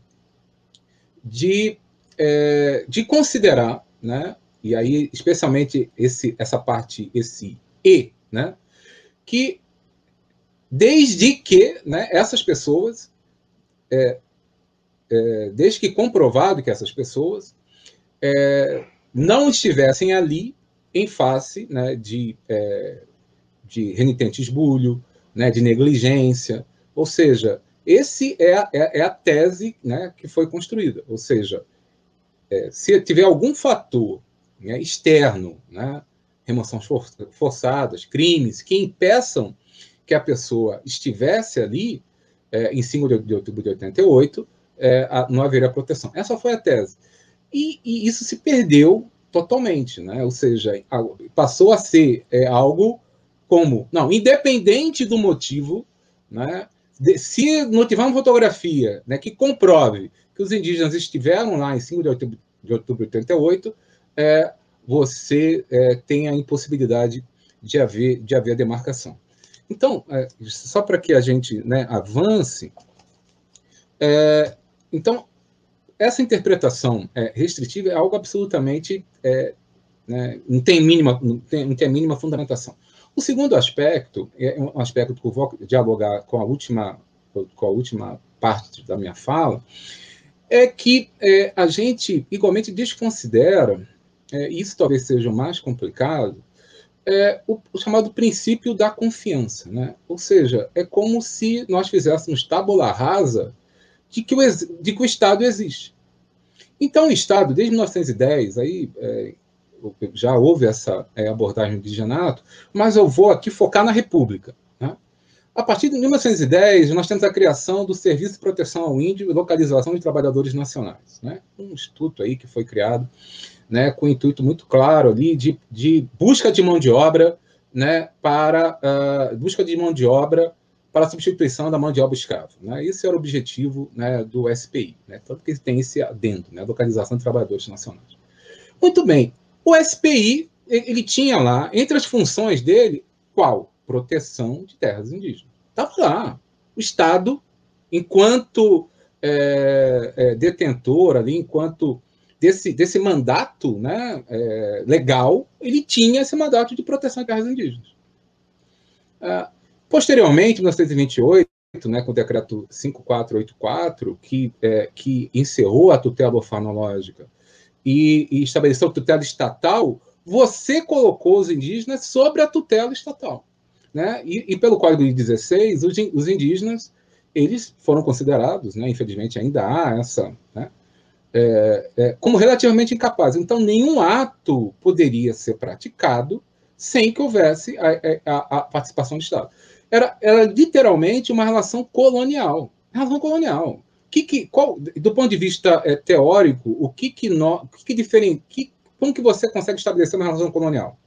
de, é, de considerar, né, e aí especialmente esse, essa parte, esse E, né, que desde que né, essas pessoas é, é, desde que comprovado que essas pessoas é, não estivessem ali em face né, de, é, de renitente esbulho, né, de negligência, ou seja, esse é a, é, é a tese né, que foi construída, ou seja, é, se tiver algum fator né, externo, né, remoções forçadas, crimes que impeçam que a pessoa estivesse ali é, em 5 de outubro de 88, é, não haveria proteção. Essa foi a tese. E, e, isso se perdeu totalmente, né? ou seja, passou a ser é, algo como, não, independente do motivo, né? De, se não tiver uma fotografia né, que comprove que os indígenas estiveram lá em 5 de outubro de, outubro de 88, é, você é, tem a impossibilidade de haver, de haver demarcação. Então, é, só para que a gente né, avance, é, então, essa interpretação é, restritiva é algo absolutamente. É, né, não, tem mínima, não, tem, não tem mínima fundamentação. O segundo aspecto, é um aspecto que eu vou dialogar com a última, com a última parte da minha fala, é que é, a gente igualmente desconsidera, é, isso talvez seja o mais complicado, é o, o, chamado princípio da confiança. Né? Ou seja, é como se nós fizéssemos tábula rasa de que o, de que o Estado existe. Então, o Estado, desde 1910, aí é, já houve essa é, abordagem do indigenato, mas eu vou aqui focar na República. Né? A partir de 1910, nós temos a criação do Serviço de Proteção ao Índio e Localização de Trabalhadores Nacionais, né? um instituto aí que foi criado né, com o intuito muito claro ali de, de busca de mão de obra né, para uh, busca de mão de obra para a substituição da mão de obra escrava. Né? Esse era o objetivo né, do SPI, né? tanto que tem esse adendo, né, localização de trabalhadores nacionais. Muito bem, o SPI ele tinha lá, entre as funções dele, qual? Proteção de terras indígenas. Estava lá. O Estado, enquanto é, é, detentor ali, enquanto desse, desse mandato né, é, legal, ele tinha esse mandato de proteção de terras indígenas. Ah, posteriormente, em 1928, né, com o decreto 5484, que, é, que encerrou a tutela orfanológica e, e estabeleceu a tutela estatal, você colocou os indígenas sobre a tutela estatal. Né? E, e pelo Código de 16, os, os indígenas eles foram considerados, né, infelizmente ainda há essa, né, é, é, como relativamente incapazes. Então, nenhum ato poderia ser praticado sem que houvesse a, a, a participação do Estado. Era, era, literalmente uma relação colonial. Relação colonial. Que, que, qual, do ponto de vista é, teórico, o que que, no, que, que que, como que você consegue estabelecer uma relação colonial?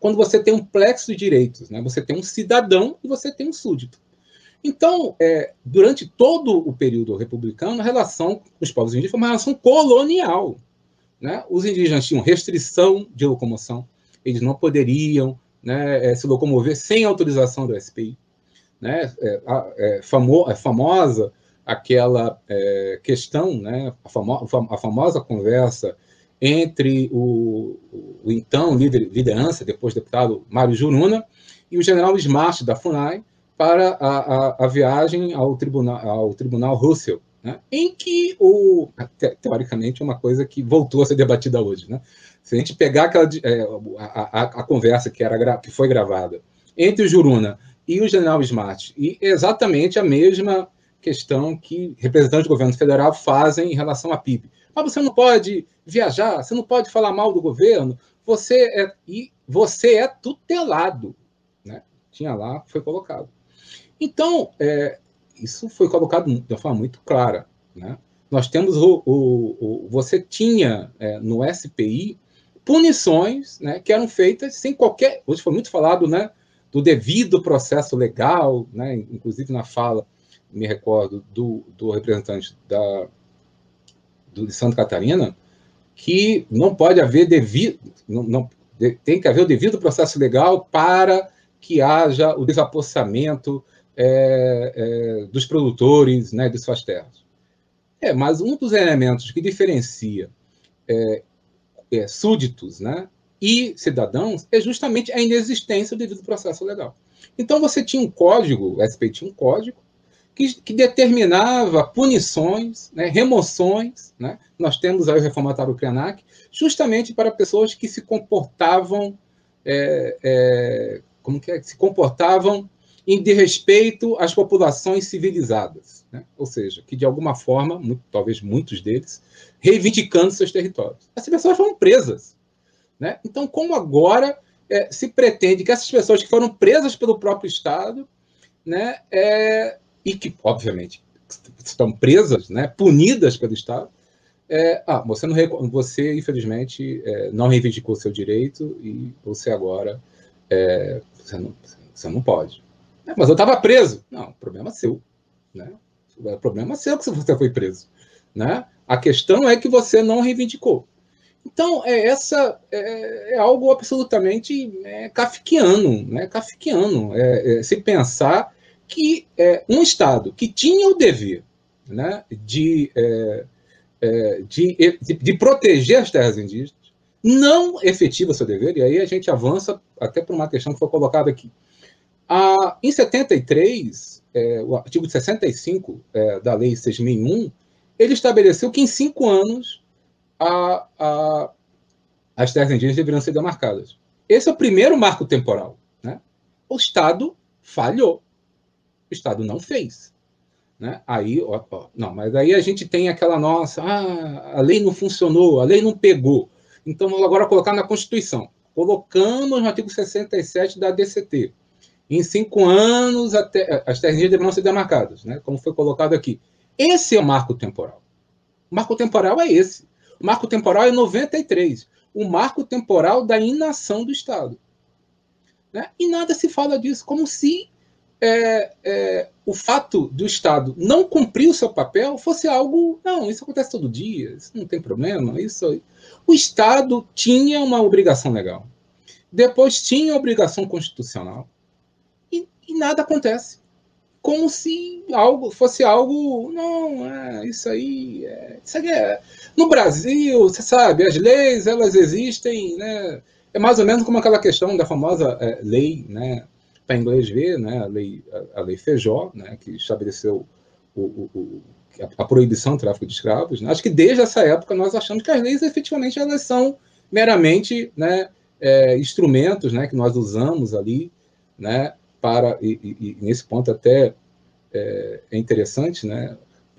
Quando você tem um plexo de direitos, né? você tem um cidadão e você tem um súdito. Então, é, durante todo o período republicano, a relação com os povos indígenas foi uma relação colonial. Né? Os indígenas tinham restrição de locomoção, eles não poderiam né, é, se locomover sem autorização do SPI. Né? É, é, famo, é famosa aquela é, questão, né, a, famo, a, famosa conversa entre o, o então líder, liderança, depois deputado Mário Juruna, e o general Smart da FUNAI, para a, a, a viagem ao tribunal, ao tribunal Russell, né? em que, o, te, teoricamente, é uma coisa que voltou a ser debatida hoje. Né? Se a gente pegar aquela, é, a, a, conversa que, era, que foi gravada entre o Juruna e o general Smart, e exatamente a mesma questão que representantes do governo federal fazem em relação à PIB. Mas você não pode viajar, você não pode falar mal do governo, você é, e você é tutelado. Né? Tinha lá, foi colocado. Então, é, isso foi colocado de uma forma muito clara. Né? Nós temos o, o, o você tinha é, no SPI punições né, que eram feitas sem qualquer. Hoje foi muito falado né, do devido processo legal, né, inclusive na fala, me recordo, do, do representante da, do, de Santa Catarina, que não pode haver devido. Não, não, tem que haver o devido processo legal para que haja o desapossamento é, é, dos produtores né, de suas terras. É, mas um dos elementos que diferencia é, é, súditos né, e cidadãos é justamente a inexistência do devido processo legal. Então você tinha um código, o SP tinha um código, que, que determinava punições, né, remoções. Né? Nós temos aí o reformatório Krenak, justamente para pessoas que se comportavam, é, é, como que é, se comportavam em de respeito às populações civilizadas, né? ou seja, que de alguma forma, muito, talvez muitos deles, reivindicando seus territórios. Essas pessoas foram presas. Né? Então, como agora é, se pretende que essas pessoas que foram presas pelo próprio Estado, né, é, e que, obviamente, estão presas, né, punidas pelo Estado, é, ah, você, não, você infelizmente, é, não reivindicou seu direito e você agora é, você, não, você não pode. É, mas eu estava preso. Não, problema seu. Né? O problema seu que você foi preso. Né? A questão é que você não reivindicou. Então, é, essa é, é algo absolutamente é, kafkiano, né? kafkiano é, é, se pensar que é, um Estado que tinha o dever né, de, é, de, de, de, proteger as terras indígenas, não efetiva seu dever, e aí a gente avança até para uma questão que foi colocada aqui. Ah, em 73, é, o artigo 65 é, da Lei 6.001, ele estabeleceu que em cinco anos a, a, as terras indígenas deveriam ser demarcadas. Esse é o primeiro marco temporal. Né? O Estado falhou. O Estado não fez. Né? Aí, ó, ó, não, mas aí a gente tem aquela nossa, ah, a lei não funcionou, a lei não pegou. Então vamos agora colocar na Constituição. Colocamos no artigo 67 da DCT Em cinco anos, até, as terras deverão ser demarcadas, né? como foi colocado aqui. Esse é o marco temporal. O marco temporal é esse. O marco temporal é 93. O marco temporal da inação do Estado. Né? E nada se fala disso, como se é, é, o fato do Estado não cumprir o seu papel fosse algo. Não, isso acontece todo dia, isso não tem problema. Isso, o Estado tinha uma obrigação legal. Depois tinha obrigação constitucional. E, nada acontece. Como se algo fosse algo. Não, é, isso aí. É, isso aí é. No Brasil, você sabe, as leis elas existem, né? É mais ou menos como aquela questão da famosa é, lei, né? para inglês ver, né, a lei, a, a lei Feijó, né, que estabeleceu o, o, o, a, a, proibição do tráfico de escravos. Né? Acho que desde essa época nós achamos que as leis efetivamente elas são meramente né, é, instrumentos né, que nós usamos ali né, para, e, e, e nesse ponto até é, é interessante, né,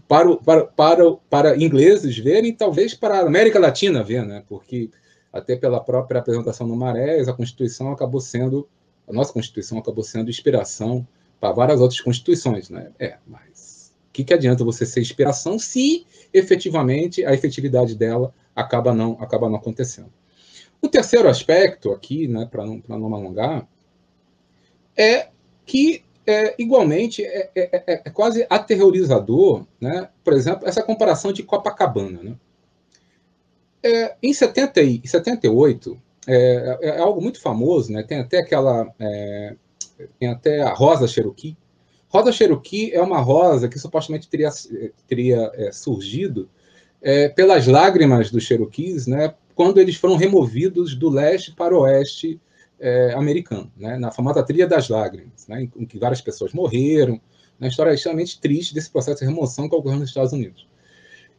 para, para, para, para ingleses verem, talvez para a América Latina ver, né, porque até pela própria apresentação no Marés, a Constituição acabou sendo a nossa Constituição acabou sendo inspiração para várias outras constituições, né? É, mas o que, que adianta você ser inspiração se efetivamente a efetividade dela acaba não acaba não acontecendo? O terceiro aspecto aqui, né, para não, não me alongar, é que é, igualmente é, é, é, é, quase aterrorizador, né? Por exemplo, essa comparação de Copacabana, né? É, em 70 e 78, é, é, é, algo muito famoso, né? Tem até aquela. É, tem até a rosa Cherokee. Rosa Cherokee é uma rosa que supostamente teria, teria é, surgido é, pelas lágrimas dos Cherokees, né? Quando eles foram removidos do leste para o oeste é, americano, né? Na famosa Trilha das Lágrimas, né? Em, que várias pessoas morreram. Uma história extremamente triste desse processo de remoção que ocorreu nos Estados Unidos.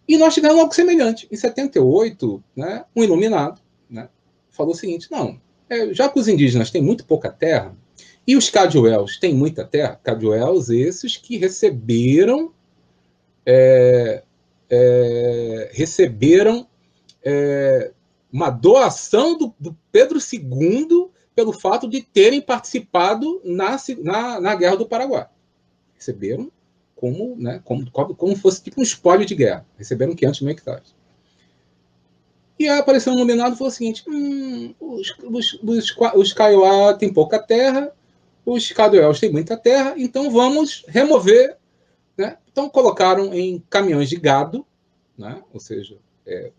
E nós tivemos algo semelhante. Em 78, né, um iluminado, né, falou o seguinte: não, é, já que os indígenas têm muito pouca terra, e os Cadwells têm muita terra, Cadwells esses que receberam é, é, receberam é, uma doação do, do, Pedro II pelo fato de terem participado na, na, na Guerra do Paraguai. Receberam como, né, como, como fosse tipo um espólio de guerra. Receberam 500 mil hectares. E aí apareceu um iluminado e falou o seguinte: hum, os, os, os, os Kaiowá têm pouca terra, os Caduels têm muita terra, então vamos remover. Né? Então colocaram em caminhões de gado, né? ou seja, é,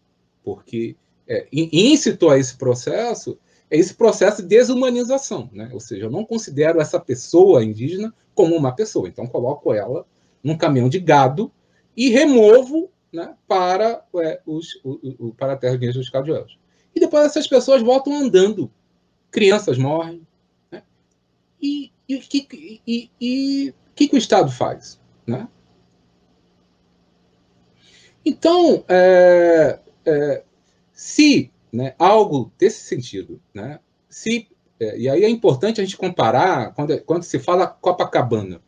porque é, íncito a esse processo é esse processo de desumanização. Né? Ou seja, eu não considero essa pessoa indígena como uma pessoa, então coloco ela num caminhão de gado e removo né, para, é, os, o, o, para a terra dos Cadueus. E depois essas pessoas voltam andando. Crianças morrem. Né? E o que, e, e, que, que o Estado faz? Né? Então, é, é, se né, algo desse sentido, né, se, é, e aí é importante a gente comparar quando, quando se fala Copacabana.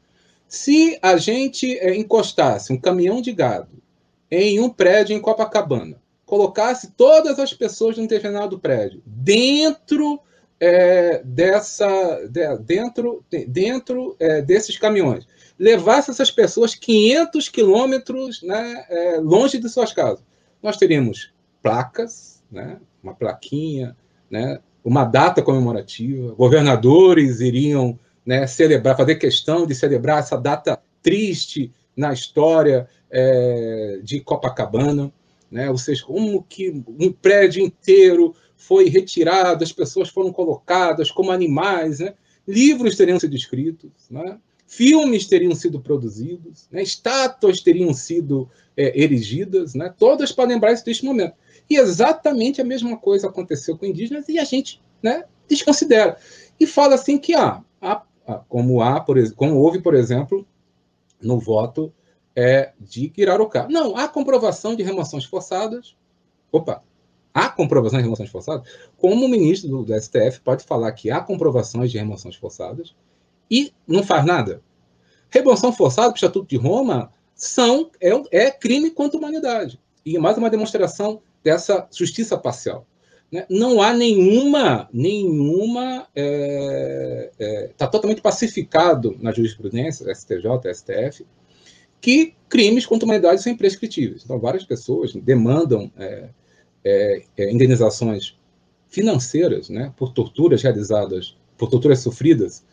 Se a gente é, encostasse um caminhão de gado em um prédio em Copacabana, colocasse todas as pessoas de um determinado prédio dentro é, dessa, de, dentro, dentro é, desses caminhões, levasse essas pessoas 500 quilômetros né, é, longe de suas casas, nós teríamos placas, né, uma plaquinha, né, uma data comemorativa, governadores iriam né, celebrar, fazer questão de celebrar essa data triste na história é, de Copacabana, né? ou seja, como que um prédio inteiro foi retirado, as pessoas foram colocadas como animais, né? livros teriam sido escritos, né? filmes teriam sido produzidos, né? estátuas teriam sido é, erigidas, né? todas para lembrar esse triste momento. E exatamente a mesma coisa aconteceu com indígenas e a gente né, desconsidera. E fala assim que há, há como, há por, como houve, por exemplo, no voto é, de Pirarucá. Não, há comprovação de remoções forçadas. Opa, há comprovação de remoções forçadas? Como o ministro do, do STF pode falar que há comprovações de remoções forçadas e não faz nada? Remoção forçada, o Estatuto de Roma, são, é, é crime contra a humanidade. E mais uma demonstração dessa justiça parcial. né, não há nenhuma, nenhuma, está é, é, tá totalmente pacificado na jurisprudência, STJ, STF, que crimes contra a humanidade são imprescritíveis. Então, várias pessoas demandam é, é, é, indenizações financeiras né, por torturas realizadas, por torturas sofridas,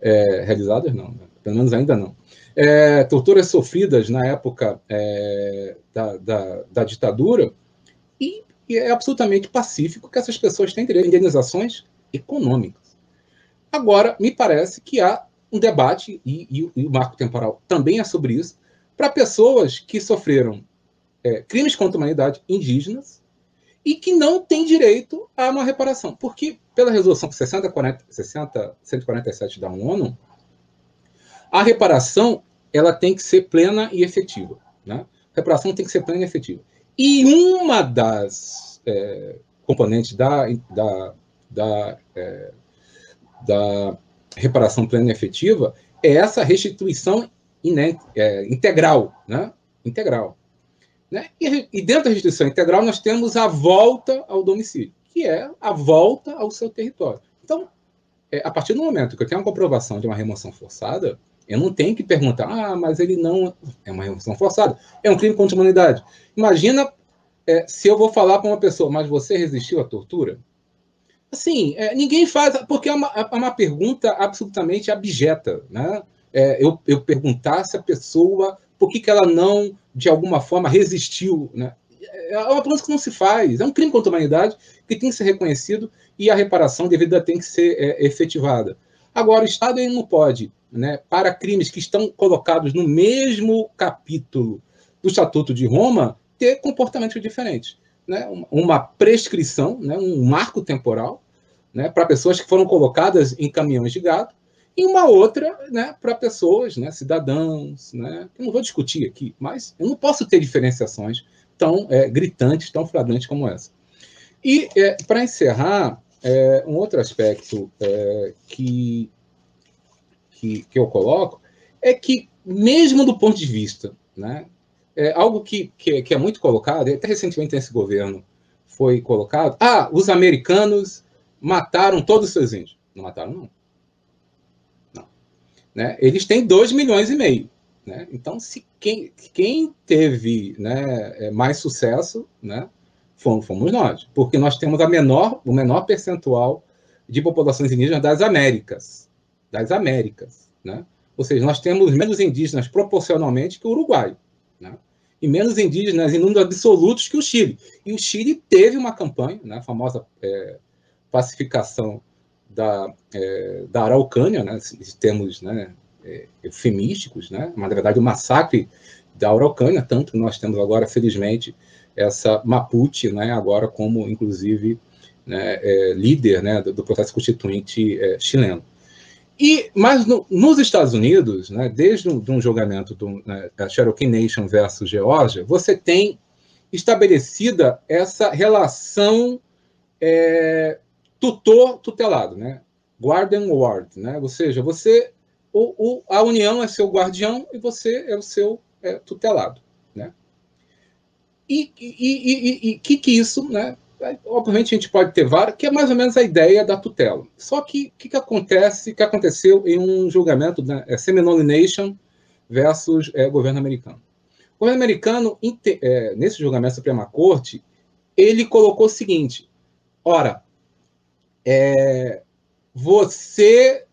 é, realizadas não, né, pelo menos ainda não, é, torturas sofridas na época é, da, da, da, ditadura, e, e, é absolutamente pacífico que essas pessoas têm direito a indenizações econômicas. Agora, me parece que há um debate, e, e, e o marco temporal também é sobre isso, para pessoas que sofreram é, crimes contra a humanidade indígenas e que não têm direito a uma reparação. Porque, pela resolução 60, 40, 60 147 da ONU, a reparação ela tem que ser plena e efetiva. Né? A reparação tem que ser plena e efetiva. E uma das é, componentes da, da, da, é, da reparação plena e efetiva é essa restituição é, integral, né? Integral. Né? E, e, dentro da restituição integral nós temos a volta ao domicílio, que é a volta ao seu território. Então, é, a partir do momento que eu tenho uma comprovação de uma remoção forçada, eu não tenho que perguntar, ah, mas ele não é uma remoção forçada, é um crime contra a humanidade. Imagina é, se eu vou falar para uma pessoa, mas você resistiu à tortura? Assim, é, ninguém faz, porque é uma, é uma pergunta absolutamente abjeta, né? é, eu, eu perguntar se a pessoa, por que, que ela não, de alguma forma, resistiu. Né? É uma pergunta que não se faz. É um crime contra a humanidade que tem que ser reconhecido e a reparação devida tem que ser é, efetivada. Agora, o Estado ele não pode, né, para crimes que estão colocados no mesmo capítulo do Estatuto de Roma, ter comportamentos diferentes. Né? Uma prescrição, né, um marco temporal, né, para pessoas que foram colocadas em caminhões de gado, e uma outra né, para pessoas, né, cidadãos, né, eu não vou discutir aqui, mas eu não posso ter diferenciações tão é, gritantes, tão flagrantes como essa. E, é, para encerrar, é, um outro aspecto é, que, que, que, eu coloco é que, mesmo do ponto de vista, né, é algo que, que, que é muito colocado, até recentemente nesse governo foi colocado, ah, os americanos mataram todos os seus índios. Não mataram, não né, eles têm 2 milhões e meio. Né? Então, se quem, quem teve né, é, mais sucesso né, fomos, fomos nós, porque nós temos a menor, o menor percentual de populações indígenas das Américas. Das Américas. Né? Ou seja, nós temos menos indígenas proporcionalmente que o Uruguai. Né? E menos indígenas em números absolutos que o Chile. E o Chile teve uma campanha, né, a famosa é, pacificação da, é, da Araucânia, né, em termos né, é, eufemísticos, né, na verdade o massacre da Araucânia, tanto nós temos agora, felizmente, essa Mapuche, né, agora como, inclusive, né, é, líder né, do, do, processo constituinte é, chileno. E, mas no, nos Estados Unidos, né, desde um, de um julgamento do né, Cherokee Nation versus Geórgia, você tem estabelecida essa relação é, tutor tutelado, né? Guardian ward, né? Ou seja, você, o, o, a União é seu guardião e você é o seu é, tutelado, E o que que isso, né? Obviamente a gente pode ter várias, que é mais ou menos a ideia da tutela. Só que o que, que acontece, que aconteceu em um julgamento, né? É Seminole Nation versus é, governo americano. O governo americano, é, nesse julgamento da Suprema Corte, ele colocou o seguinte: ora, é, você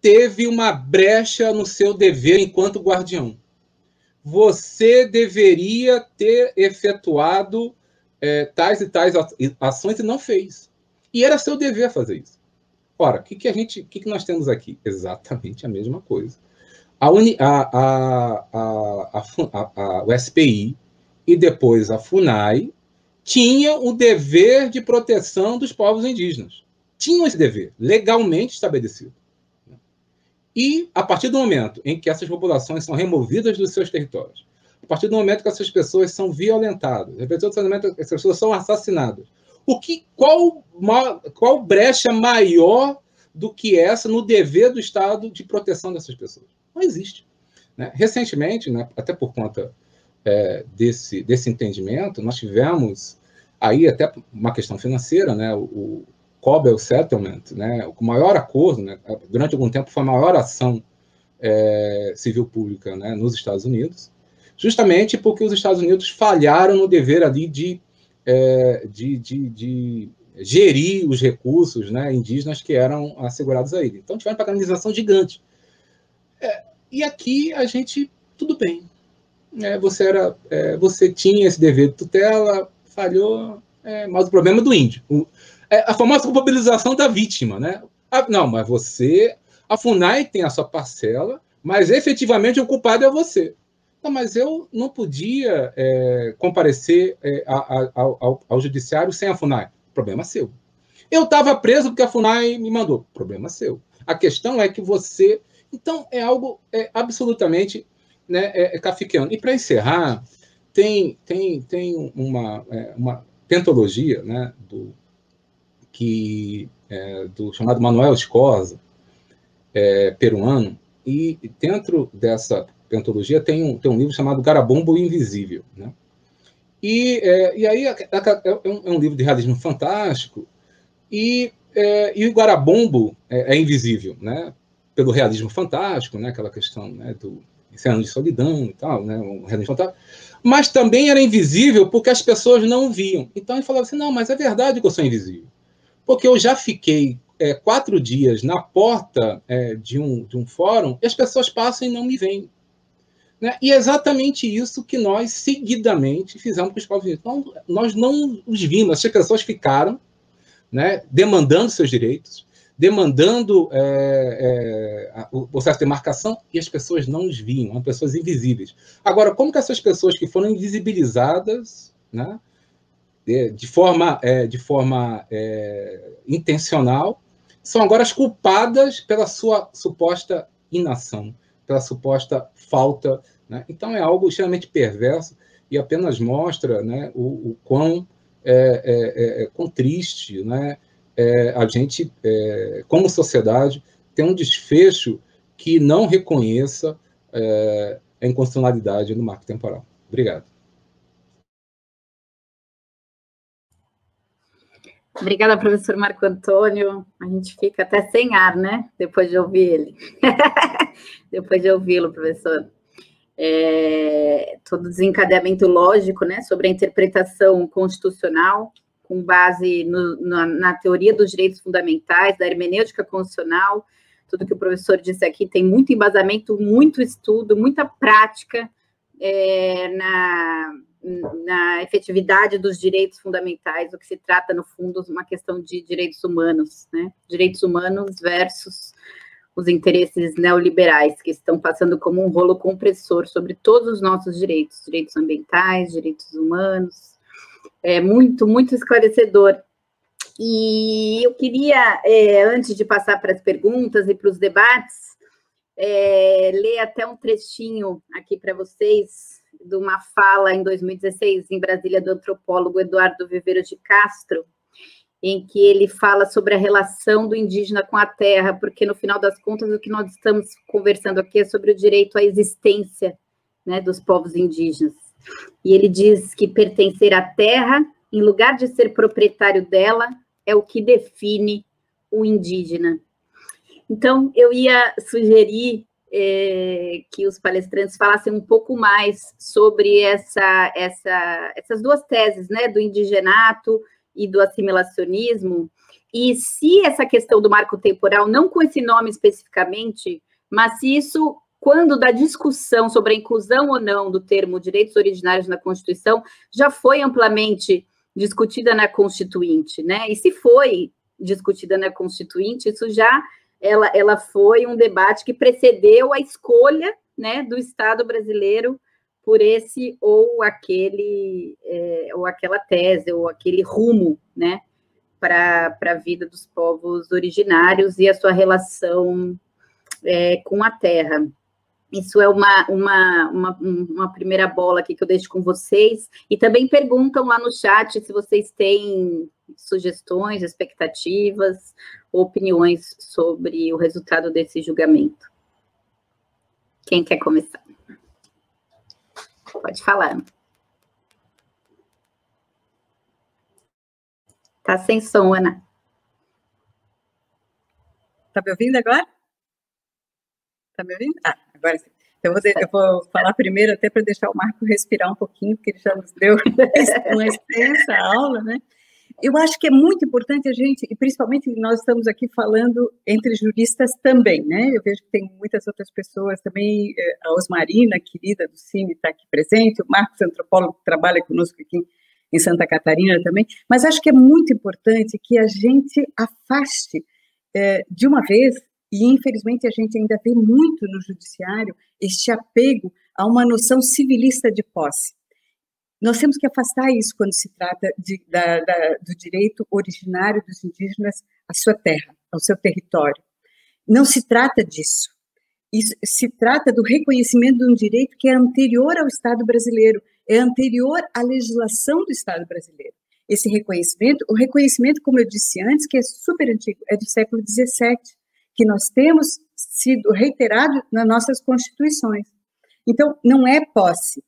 teve uma brecha no seu dever enquanto guardião. Você deveria ter efetuado é, tais e tais ações e não fez. E era seu dever fazer isso. Ora, o que, que a gente, que, que nós temos aqui? Exatamente a mesma coisa. A, uni, a, a, a, o SPI e depois a FUNAI tinha o dever de proteção dos povos indígenas tinham esse dever legalmente estabelecido. E, a partir do momento em que essas populações são removidas dos seus territórios, a partir do momento que essas pessoas são violentadas, a partir do momento que essas pessoas são assassinadas, o que, qual, qual brecha maior do que essa no dever do Estado de proteção dessas pessoas? Não existe. Né? Recentemente, né, até por conta é, desse, desse entendimento, nós tivemos aí até uma questão financeira, né, o, Cobel Settlement, né, o maior acordo, né, durante algum tempo foi a maior ação é, civil pública né, nos Estados Unidos, justamente porque os Estados Unidos falharam no dever ali de, é, de, de, de, gerir os recursos né, indígenas que eram assegurados a ele. Então tiveram uma paganização gigante. É, e aqui a gente, tudo bem. É, você, era, é, você tinha esse dever de tutela, falhou, é, mas o problema é do índio. O, é a famosa culpabilização da vítima, né? Não, mas você, a FUNAI tem a sua parcela, mas efetivamente o culpado é você. Não, mas eu não podia é, comparecer é, a, a, ao, ao, judiciário sem a FUNAI. Problema seu. Eu estava preso porque a FUNAI me mandou. Problema seu. A questão é que você. Então, é algo é, absolutamente né, é, é. E para encerrar, tem, tem, tem uma, é, uma pentologia né, do, que é, do chamado Manuel Escorza, é, peruano, e dentro dessa pentologia tem um, tem um livro chamado Garabombo Invisível. Né? E, é, e aí é, é, é, um, é, um, livro de realismo fantástico, e, e o Garabombo é, invisível, né? pelo realismo fantástico, né? aquela questão né? do Oceano de Solidão e tal, né? um realismo fantástico, mas também era invisível porque as pessoas não viam. Então ele falava assim, não, mas é verdade que eu sou invisível porque eu já fiquei é, quatro dias na porta é, de, um, de um fórum e as pessoas passam e não me veem. Né? E é exatamente isso que nós, seguidamente, fizemos com os povos indígenas. Então, nós não os vimos, as pessoas ficaram né, demandando seus direitos, demandando é, é, o processo de demarcação, e as pessoas não os viam, eram pessoas invisíveis. Agora, como que essas pessoas que foram invisibilizadas, né, é, de forma, é, de forma é, intencional, são agora as culpadas pela sua suposta inação, pela suposta falta. Né? Então é algo extremamente perverso e apenas mostra né, o, o quão, é, é, é quão triste né, a gente, como sociedade, tem um desfecho que não reconheça a inconstitucionalidade no marco temporal. Obrigado. Obrigada, professor Marco Antônio. A gente fica até sem ar, né? Depois de ouvir ele. Depois de ouvi-lo, professor. É, todo desencadeamento lógico, né, sobre a interpretação constitucional, com base no, na, na, teoria dos direitos fundamentais, da hermenêutica constitucional, tudo que o professor disse aqui tem muito embasamento, muito estudo, muita prática é, na na efetividade dos direitos fundamentais, o que se trata, no fundo, uma questão de direitos humanos, né? Direitos humanos versus os interesses neoliberais, que estão passando como um rolo compressor sobre todos os nossos direitos, direitos ambientais, direitos humanos. É muito, muito esclarecedor. E eu queria, é, antes de passar para as perguntas e para os debates, é, ler até um trechinho aqui para vocês de uma fala em 2016 em Brasília do antropólogo Eduardo Viveiro de Castro, em que ele fala sobre a relação do indígena com a terra, porque no final das contas o que nós estamos conversando aqui é sobre o direito à existência né, dos povos indígenas. E ele diz que pertencer à terra, em lugar de ser proprietário dela, é o que define o indígena. Então, eu ia sugerir é, que os palestrantes falassem um pouco mais sobre essa, essa, essas duas teses, né, do indigenato e do assimilacionismo, e se essa questão do marco temporal, não com esse nome especificamente, mas se isso, quando da discussão sobre a inclusão ou não do termo direitos originários na Constituição, já foi amplamente discutida na Constituinte, né? E se foi discutida na Constituinte, isso já ela, ela foi um debate que precedeu a escolha né, do Estado brasileiro por esse ou aquele, é, ou aquela tese, ou aquele rumo, né, para a vida dos povos originários e a sua relação é, com a terra. Isso é uma, uma, uma, uma, primeira bola aqui que eu deixo com vocês. E também perguntam lá no chat se vocês têm sugestões, expectativas, opiniões sobre o resultado desse julgamento. Quem quer começar? Pode falar. Tá sem som, Ana. Tá me ouvindo agora? Tá me ouvindo? Ah, agora sim. Vou, eu vou falar primeiro, até para deixar o Marco respirar um pouquinho, porque ele já nos deu uma extensa aula, né? Eu acho que é muito importante a gente, e principalmente nós estamos aqui falando entre juristas também, né? Eu vejo que tem muitas outras pessoas também, eh, a Osmarina, querida do CIMI, está aqui presente, o Marcos, antropólogo, que trabalha conosco aqui em Santa Catarina também, mas acho que é muito importante que a gente afaste é, de uma vez, e infelizmente a gente ainda vê muito no judiciário, este apego a uma noção civilista de posse. Nós temos que afastar isso quando se trata de, da, da, do direito originário dos indígenas à sua terra, ao seu território. Não se trata disso. Isso, se trata do reconhecimento de um direito que é anterior ao Estado brasileiro, é anterior à legislação do Estado brasileiro. Esse reconhecimento, o reconhecimento, como eu disse antes, que é super antigo, é do século XVII, que nós temos sido reiterado nas nossas constituições. Então, não é posse,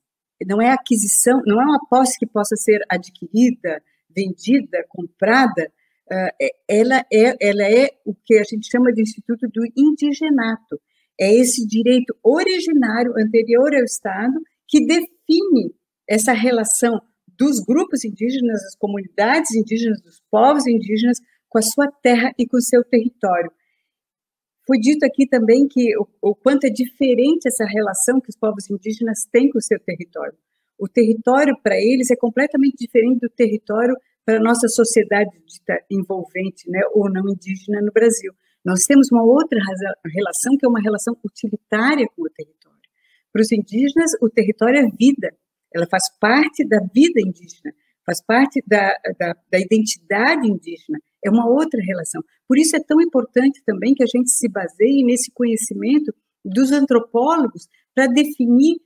não é aquisição, não é uma posse que possa ser adquirida, vendida, comprada, uh, ela, é, ela é o que a gente chama de instituto do indigenato. É esse direito originário anterior ao Estado que define essa relação dos grupos indígenas, das comunidades indígenas, dos povos indígenas com a sua terra e com o seu território. Foi dito aqui também que o, o quanto é diferente essa relação que os povos indígenas têm com o seu território. O território para eles é completamente diferente do território para a nossa sociedade envolvente, né, ou não indígena no Brasil. Nós temos uma outra relação que é uma relação utilitária com o território. Para os indígenas, o território é vida, ela faz parte da vida indígena, faz parte da, da, da identidade indígena, é uma outra relação. Por isso é tão importante também que a gente se baseie nesse conhecimento dos antropólogos para definir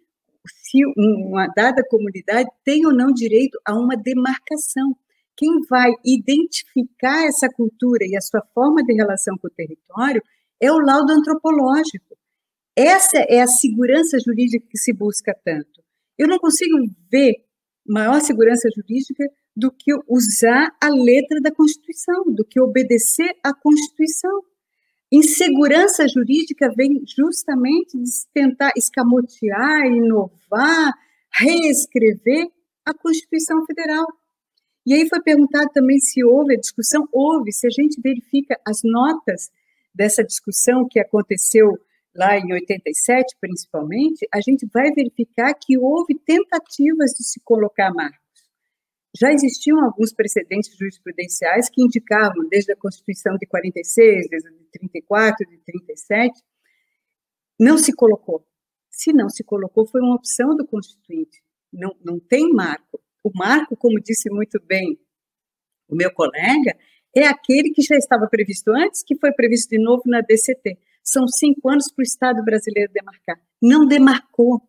se uma dada comunidade tem ou não direito a uma demarcação. Quem vai identificar essa cultura e a sua forma de relação com o território é o laudo antropológico. Essa é a segurança jurídica que se busca tanto. Eu não consigo ver maior segurança jurídica do que usar a letra da Constituição, do que obedecer à Constituição. Insegurança jurídica vem justamente de tentar escamotear, inovar, reescrever a Constituição Federal. E aí foi perguntado também se houve a discussão. Houve, se a gente verifica as notas dessa discussão que aconteceu lá em 87, principalmente, a gente vai verificar que houve tentativas de se colocar marcos. Já existiam alguns precedentes jurisprudenciais que indicavam, desde a Constituição de 46, desde a de 34, de 37, não se colocou. Se não se colocou, foi uma opção do Constituinte. Não, não tem marco. O marco, como disse muito bem o meu colega, é aquele que já estava previsto antes, que foi previsto de novo na DCT. São cinco anos para o Estado brasileiro demarcar. Não demarcou.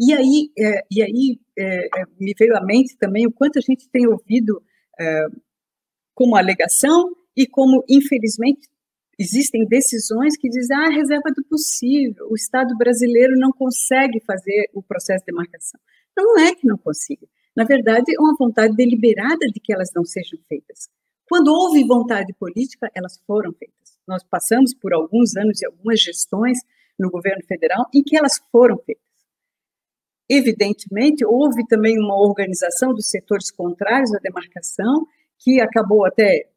E aí, é, e aí é, é, me veio à mente também o quanto a gente tem ouvido é, como alegação e como, infelizmente, existem decisões que dizem ah, reserva do possível, o Estado brasileiro não consegue fazer o processo de demarcação. Não é que não consiga. Na verdade, é uma vontade deliberada de que elas não sejam feitas. Quando houve vontade política, elas foram feitas. Nós passamos por alguns anos e algumas gestões no governo federal em que elas foram feitas. Evidentemente, houve também uma organização dos setores contrários à demarcação, que acabou até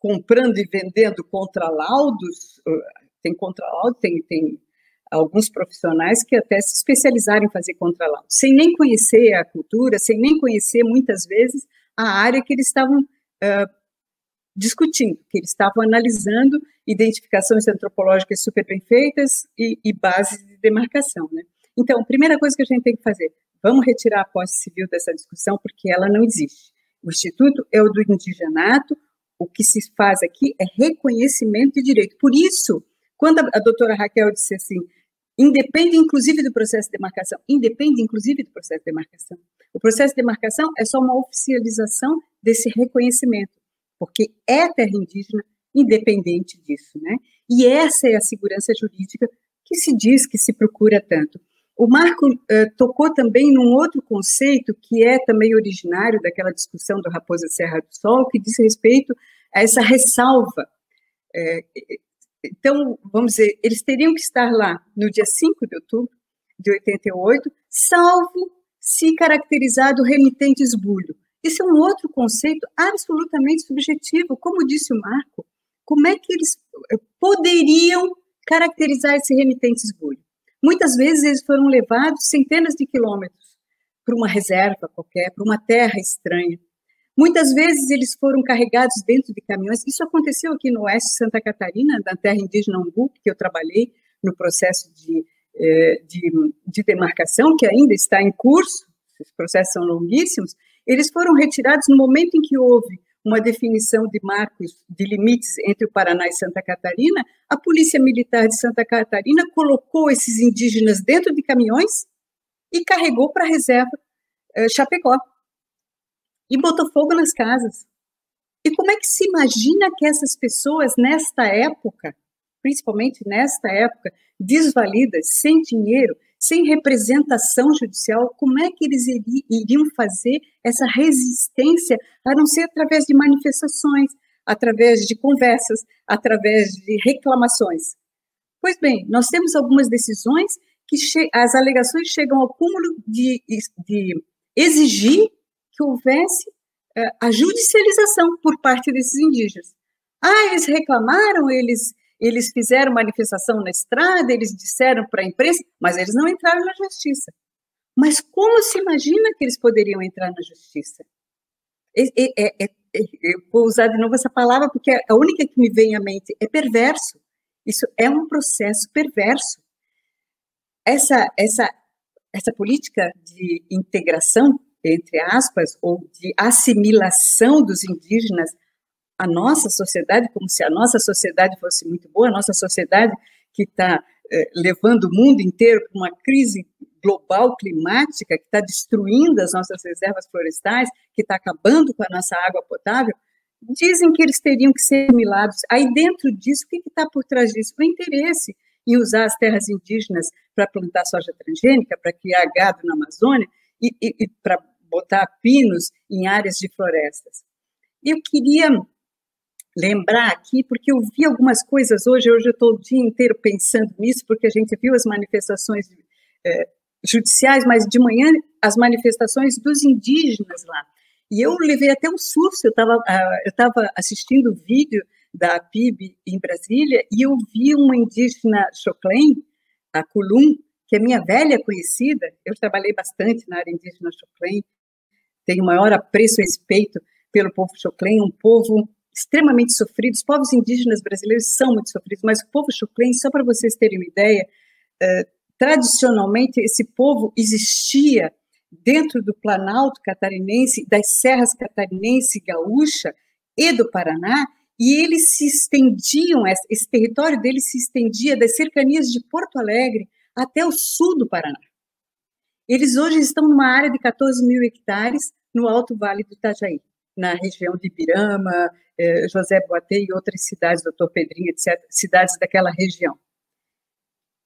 comprando e vendendo contralaudos, tem contralaudo, tem, tem alguns profissionais que até se especializaram em fazer contralaudo, sem nem conhecer a cultura, sem nem conhecer, muitas vezes, a área que eles estavam uh, discutindo, que eles estavam analisando identificações antropológicas super bem feitas e, e bases de demarcação, né? Então, primeira coisa que a gente tem que fazer, vamos retirar a posse civil dessa discussão, porque ela não existe. O Instituto é o do indigenato, o que se faz aqui é reconhecimento de direito. Por isso, quando a, a doutora Raquel disse assim, independe inclusive do processo de demarcação, independe inclusive do processo de demarcação. O processo de demarcação é só uma oficialização desse reconhecimento, porque é terra indígena independente disso, né? E essa é a segurança jurídica que se diz que se procura tanto. O Marco uh, tocou também num outro conceito que é também originário daquela discussão do Raposa Serra do Sol, que diz respeito a essa ressalva. É, então, vamos dizer, eles teriam que estar lá no dia 5 de outubro de 88, salvo se caracterizado remitente esbulho. Isso é um outro conceito absolutamente subjetivo. Como disse o Marco, como é que eles eh, poderiam caracterizar esse remitente esbulho? Muitas vezes eles foram levados centenas de quilômetros para uma reserva qualquer, para uma terra estranha. Muitas vezes eles foram carregados dentro de caminhões. Isso aconteceu aqui no oeste de Santa Catarina, na terra indígena Umbu, que eu trabalhei no processo de, eh, de, de demarcação, que ainda está em curso, os processos são longuíssimos. Eles foram retirados no momento em que houve uma definição de marcos de limites entre o Paraná e Santa Catarina, a Polícia Militar de Santa Catarina colocou esses indígenas dentro de caminhões e carregou para a reserva eh, Chapecó e botou fogo nas casas. E como é que se imagina que essas pessoas, nesta época, principalmente nesta época, desvalidas, sem dinheiro, sem representação judicial, como é que eles iriam fazer essa resistência, a não ser através de manifestações, através de conversas, através de reclamações? Pois bem, nós temos algumas decisões que as alegações chegam ao cúmulo de, de exigir que houvesse é, a judicialização por parte desses indígenas. Ah, eles reclamaram, eles, eles fizeram manifestação na estrada, eles disseram para a imprensa, mas eles não entraram na justiça. Mas como se imagina que eles poderiam entrar na justiça? É, é, é, eu vou usar de novo essa palavra porque a única que me vem à mente é perverso. Isso é um processo perverso. Essa, essa, essa política de integração entre aspas, ou de assimilação dos indígenas à nossa sociedade, como se a nossa sociedade fosse muito boa, a nossa sociedade que está eh, levando o mundo inteiro para uma crise global climática, que está destruindo as nossas reservas florestais, que está acabando com a nossa água potável, dizem que eles teriam que ser assimilados. Aí dentro disso, o que está por trás disso? O interesse em usar as terras indígenas para plantar soja transgênica, para criar gado na Amazônia e, e, e para botar pinos em áreas de florestas. Eu queria lembrar aqui, porque eu vi algumas coisas hoje, hoje eu estou o dia inteiro pensando nisso, porque a gente viu as manifestações é, judiciais, mas de manhã as manifestações dos indígenas lá. E eu levei até um susto, eu estava ah, eu assistindo o vídeo da PIB em Brasília e eu vi uma indígena Choclen, a Kulum, que é minha velha conhecida, eu trabalhei bastante na área indígena Choclen, tenho maior apreço e respeito pelo povo choclen, um povo extremamente sofrido. Os povos indígenas brasileiros são muito sofridos, mas o povo choclen, só para vocês terem uma ideia, eh, tradicionalmente esse povo existia dentro do Planalto catarinense, das serras catarinense, gaúcha e do Paraná, e eles se estendiam, esse território deles se estendia das cercanias de Porto Alegre até o sul do Paraná. Eles hoje estão numa área de 14 mil hectares no Alto Vale do Itajaí, na região de Ibirama, eh, José Boatê e outras cidades, Doutor Pedrinho, etc., cidades daquela região.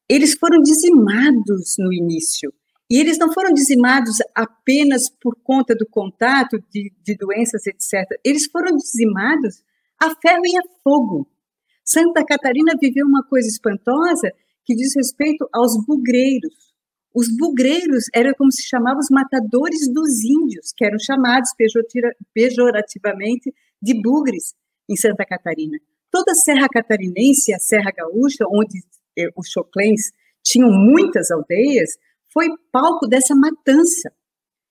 Eles foram dizimados no início, e eles não foram dizimados apenas por conta do contato de, de doenças, etc. Eles foram dizimados a ferro e a fogo. Santa Catarina viveu uma coisa espantosa que diz respeito aos bugreiros. Os bugreiros eram como se chamavam os matadores dos índios, que eram chamados pejorativamente de bugres em Santa Catarina. Toda a Serra Catarinense, a Serra Gaúcha, onde eh, os choclens tinham muitas aldeias, foi palco dessa matança.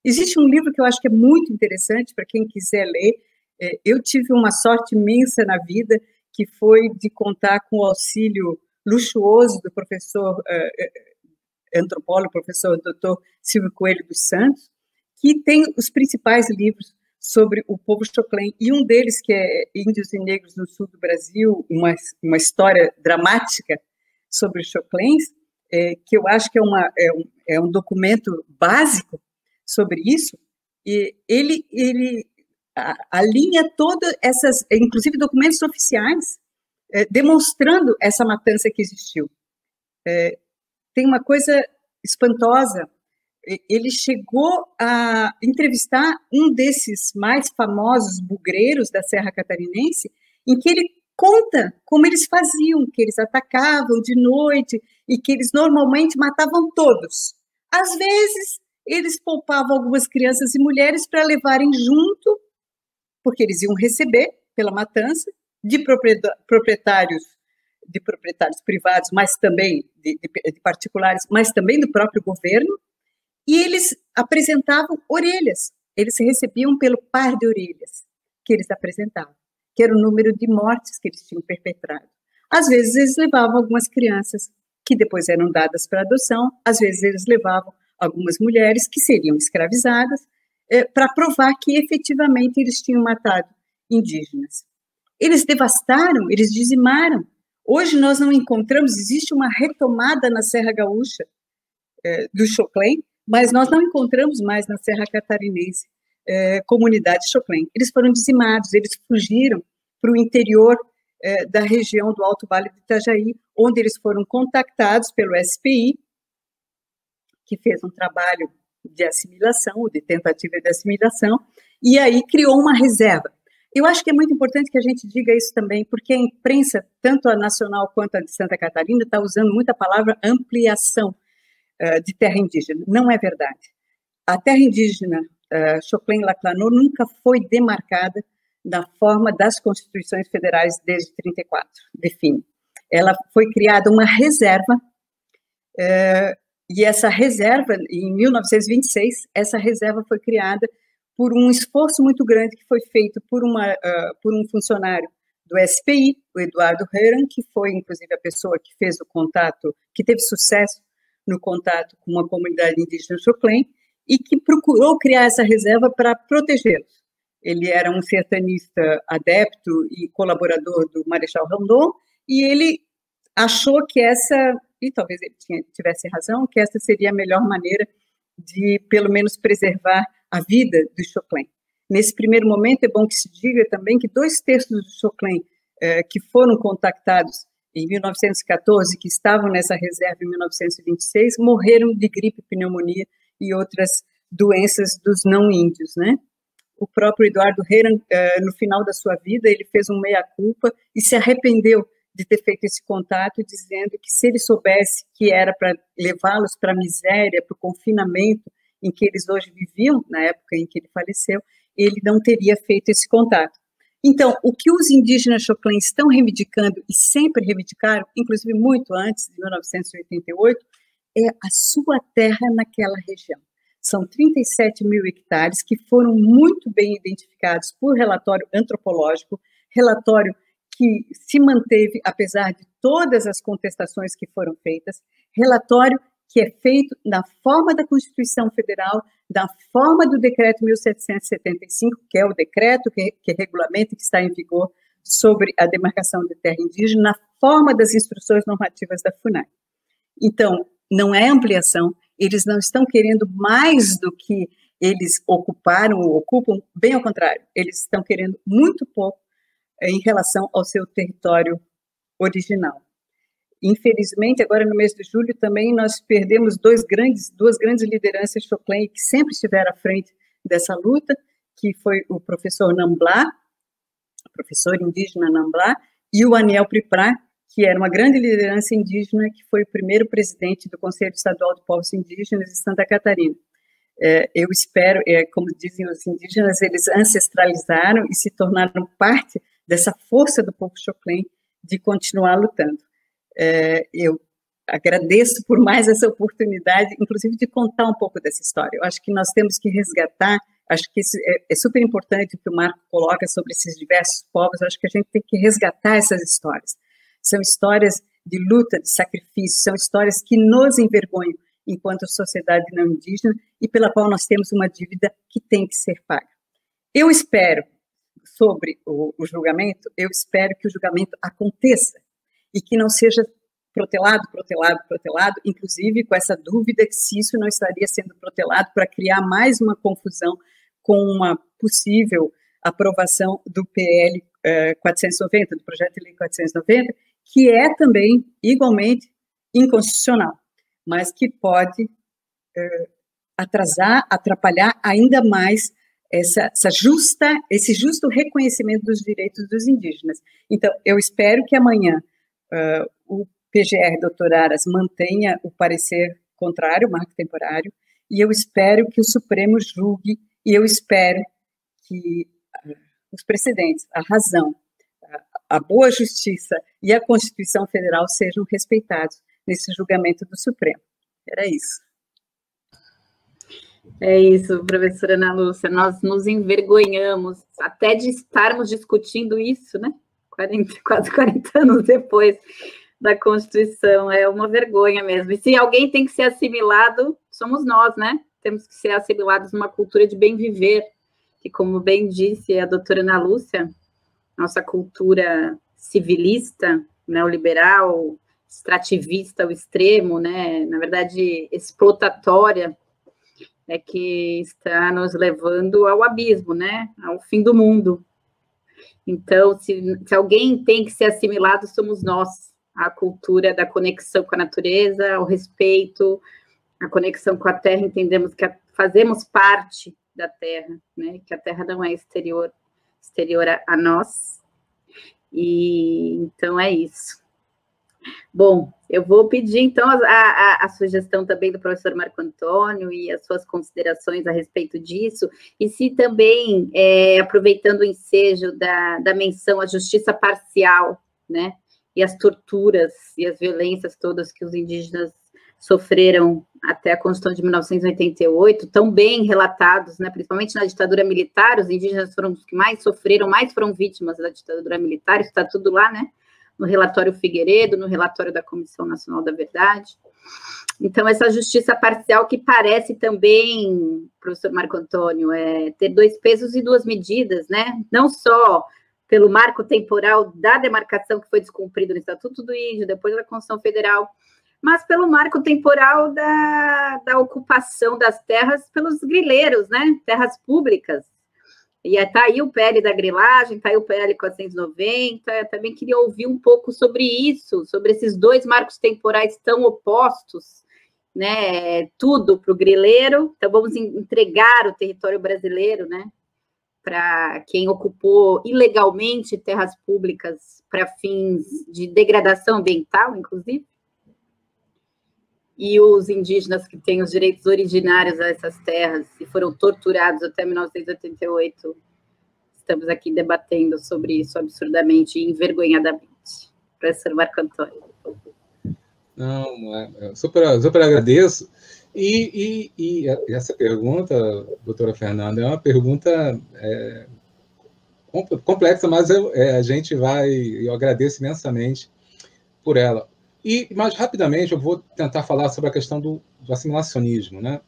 Existe um livro que eu acho que é muito interessante para quem quiser ler. Eh, eu tive uma sorte imensa na vida, que foi de contar com o auxílio luxuoso do professor eh, antropólogo, professor doutor Silvio Coelho dos Santos, que tem os principais livros sobre o povo choclen, e um deles, que é Índios e Negros no Sul do Brasil, uma, uma história dramática sobre os choclens, é, que eu acho que é, uma, é, um, é um documento básico sobre isso, e ele, ele alinha todas essas, inclusive documentos oficiais, é, demonstrando essa matança que existiu. É, tem uma coisa espantosa. Ele chegou a entrevistar um desses mais famosos bugreiros da Serra Catarinense, em que ele conta como eles faziam, que eles atacavam de noite e que eles normalmente matavam todos. Às vezes, eles poupavam algumas crianças e mulheres para levarem junto, porque eles iam receber pela matança de proprietários de proprietários privados, mas também de, de, de particulares, mas também do próprio governo, e eles apresentavam orelhas. Eles recebiam pelo par de orelhas que eles apresentavam, que era o número de mortes que eles tinham perpetrado. Às vezes eles levavam algumas crianças que depois eram dadas para adoção, às vezes eles levavam algumas mulheres que seriam escravizadas é, para provar que efetivamente eles tinham matado indígenas. Eles devastaram, eles dizimaram. Hoje nós não encontramos, existe uma retomada na Serra Gaúcha é, do Choclen, mas nós não encontramos mais na Serra Catarinense é, comunidade Choclen. Eles foram dizimados, eles fugiram para o interior é, da região do Alto Vale do Itajaí, onde eles foram contactados pelo SPI, que fez um trabalho de assimilação, de tentativa de assimilação, e aí criou uma reserva. Eu acho que é muito importante que a gente diga isso também, porque a imprensa, tanto a nacional quanto a de Santa Catarina, está usando muito a palavra ampliação uh, de terra indígena. Não é verdade. A terra indígena uh, Choclen-Laclanor nunca foi demarcada da forma das constituições federais desde 34, define. Ela foi criada uma reserva, uh, e essa reserva, em 1926, essa reserva foi criada por um esforço muito grande que foi feito por, uma, uh, por um funcionário do SPI, o Eduardo Heran, que foi, inclusive, a pessoa que fez o contato, que teve sucesso no contato com uma comunidade indígena Choclen, e que procurou criar essa reserva para protegê-los. Ele era um sertanista adepto e colaborador do Marechal Rondon, e ele achou que essa, e talvez ele tivesse razão, que essa seria a melhor maneira de, pelo menos, preservar a vida do Choclen. Nesse primeiro momento, é bom que se diga também que dois terços do Choclen eh, que foram contactados em 1914, que estavam nessa reserva em 1926, morreram de gripe, pneumonia e outras doenças dos não índios, né? O próprio Eduardo Reira, eh, no final da sua vida, ele fez um meia-culpa e se arrependeu de ter feito esse contato, dizendo que se ele soubesse que era para levá-los para a miséria, para o confinamento, em que eles hoje viviam, na época em que ele faleceu, ele não teria feito esse contato. Então, o que os indígenas Choclen estão reivindicando e sempre reivindicaram, inclusive muito antes de 1988, é a sua terra naquela região. São 37 mil hectares que foram muito bem identificados por relatório antropológico, relatório que se manteve apesar de todas as contestações que foram feitas, relatório que é feito na forma da Constituição Federal, da forma do Decreto 1775, que é o decreto que, que regulamenta que está em vigor sobre a demarcação de terra indígena, na forma das instruções normativas da FUNAI. Então, não é ampliação, eles não estão querendo mais do que eles ocuparam ou ocupam, bem ao contrário, eles estão querendo muito pouco em relação ao seu território original. Infelizmente, agora no mês de julho também nós perdemos dois grandes, duas grandes lideranças Choclen que sempre estiveram à frente dessa luta, que foi o professor Namblá, professor indígena Namblá, e o Aniel Priprá, que era uma grande liderança indígena, que foi o primeiro presidente do Conselho Estadual de Povos Indígenas de Santa Catarina. É, eu espero, é, como dizem os indígenas, eles ancestralizaram e se tornaram parte dessa força do povo Choclen de continuar lutando. É, eu agradeço por mais essa oportunidade, inclusive de contar um pouco dessa história. Eu acho que nós temos que resgatar, acho que é, é super importante o que o Marco coloca sobre esses diversos povos, acho que a gente tem que resgatar essas histórias. São histórias de luta, de sacrifício, são histórias que nos envergonham enquanto sociedade não indígena e pela qual nós temos uma dívida que tem que ser paga. Eu espero, sobre o, o julgamento, eu espero que o julgamento aconteça e que não seja protelado, protelado, protelado, inclusive com essa dúvida que se isso não estaria sendo protelado para criar mais uma confusão com uma possível aprovação do PL eh, 490, do projeto de lei 490, que é também igualmente inconstitucional. mas que pode é, atrasar, atrapalhar ainda mais essa, essa, justa, esse justo reconhecimento dos direitos dos indígenas. Então, eu espero que amanhã uh, o PGR, doutor Aras, mantenha o parecer contrário, o marco temporário, e eu espero que o Supremo julgue, e eu espero que uh, os precedentes, a razão, a, a boa justiça e a Constituição Federal sejam respeitados nesse julgamento do Supremo. Era isso. É isso, professora Ana Lúcia. Nós nos envergonhamos até de estarmos discutindo isso, né? 40, quase 40 anos depois da Constituição. É uma vergonha mesmo. E se alguém tem que ser assimilado, somos nós, né? Temos que ser assimilados numa cultura de bem viver, que, como bem disse a doutora Ana Lúcia, nossa cultura civilista, neoliberal, extrativista ao extremo, né? Na verdade, explotatória, é que está nos levando ao abismo, né? Ao fim do mundo. Então, se, se alguém tem que ser assimilado, somos nós. A cultura da conexão com a natureza, o respeito, a conexão com a terra, entendemos que a, fazemos parte da terra, né? Que a terra não é exterior, exterior a, a nós. E então é isso. Bom, eu vou pedir então a, a, a, sugestão também do professor Marco Antônio e as suas considerações a respeito disso, e se também, é, aproveitando o ensejo da, da menção à justiça parcial, né, e as torturas e as violências todas que os indígenas sofreram até a Constituição de 1988, tão bem relatados, né, principalmente na ditadura militar, os indígenas foram os que mais sofreram, mais foram vítimas da ditadura militar, isso está tudo lá, né, no relatório Figueiredo, no relatório da Comissão Nacional da Verdade. Então, essa justiça parcial que parece também, professor Marco Antônio, é ter dois pesos e duas medidas, né? Não só pelo marco temporal da demarcação que foi descumprido no Estatuto do Índio, depois da Constituição Federal, mas pelo marco temporal da, da ocupação das terras pelos grileiros, né? Terras públicas, e está aí o PL da grilagem, está aí o PL 490. Eu também queria ouvir um pouco sobre isso, sobre esses dois marcos temporais tão opostos, né? Tudo para o grileiro. Então, vamos entregar o território brasileiro, né? Para quem ocupou ilegalmente terras públicas para fins de degradação ambiental, inclusive e os indígenas que têm os direitos originários a essas terras e foram torturados até 1988. Estamos aqui debatendo sobre isso absurdamente e envergonhadamente. Professor Marco Antônio. Não, é, super, super agradeço. E, e, e, essa pergunta, doutora Fernanda, é uma pergunta é, complexa, mas eu, é, a gente vai, eu agradeço imensamente por ela. E mais rapidamente eu vou tentar falar sobre a questão do, do assimilacionismo, né?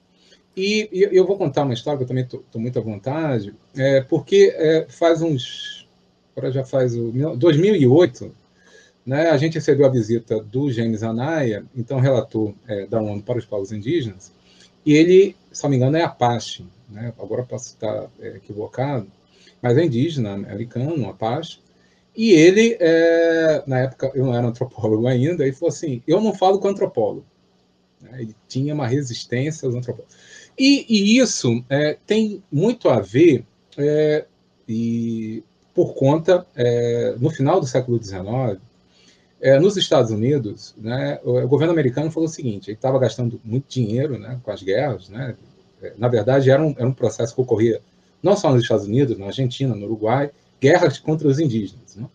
E, e, eu vou contar uma história que eu também estou muito à vontade, é, porque é, faz uns, agora já faz o 2008, né? A gente recebeu a visita do James Anaya, então relator é, da ONU para os povos indígenas, e ele, se não me engano, é Apache, né? Agora posso estar é, equivocado, mas é indígena americano, Apache. E ele, é, na época, eu não era antropólogo ainda, ele falou assim: eu não falo com antropólogo. Né? Ele tinha uma resistência aos antropólogos. E, e isso é, tem muito a ver, é, e por conta, é, no final do século XIX, é, nos Estados Unidos, né, o, governo americano falou o seguinte: ele estava gastando muito dinheiro né, com as guerras. Né, é, na verdade, era um, era um processo que ocorria não só nos Estados Unidos, na Argentina, no Uruguai, guerras contra os indígenas. Né?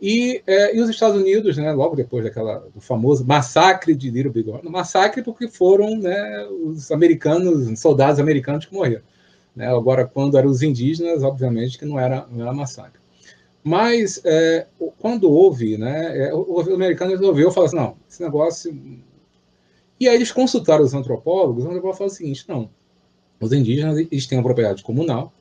E, é, e, os Estados Unidos, né, logo depois daquela do famoso massacre de Little Bighorn, massacre porque foram né, os americanos, soldados americanos que morreram. Né? Agora, quando eram os indígenas, obviamente que não era, não era massacre. Mas é, quando houve, né, é, o, o americano resolveu falar assim, não, esse negócio... E aí eles consultaram os antropólogos, os antropólogos falaram o seguinte, não, os indígenas eles têm uma propriedade comunal,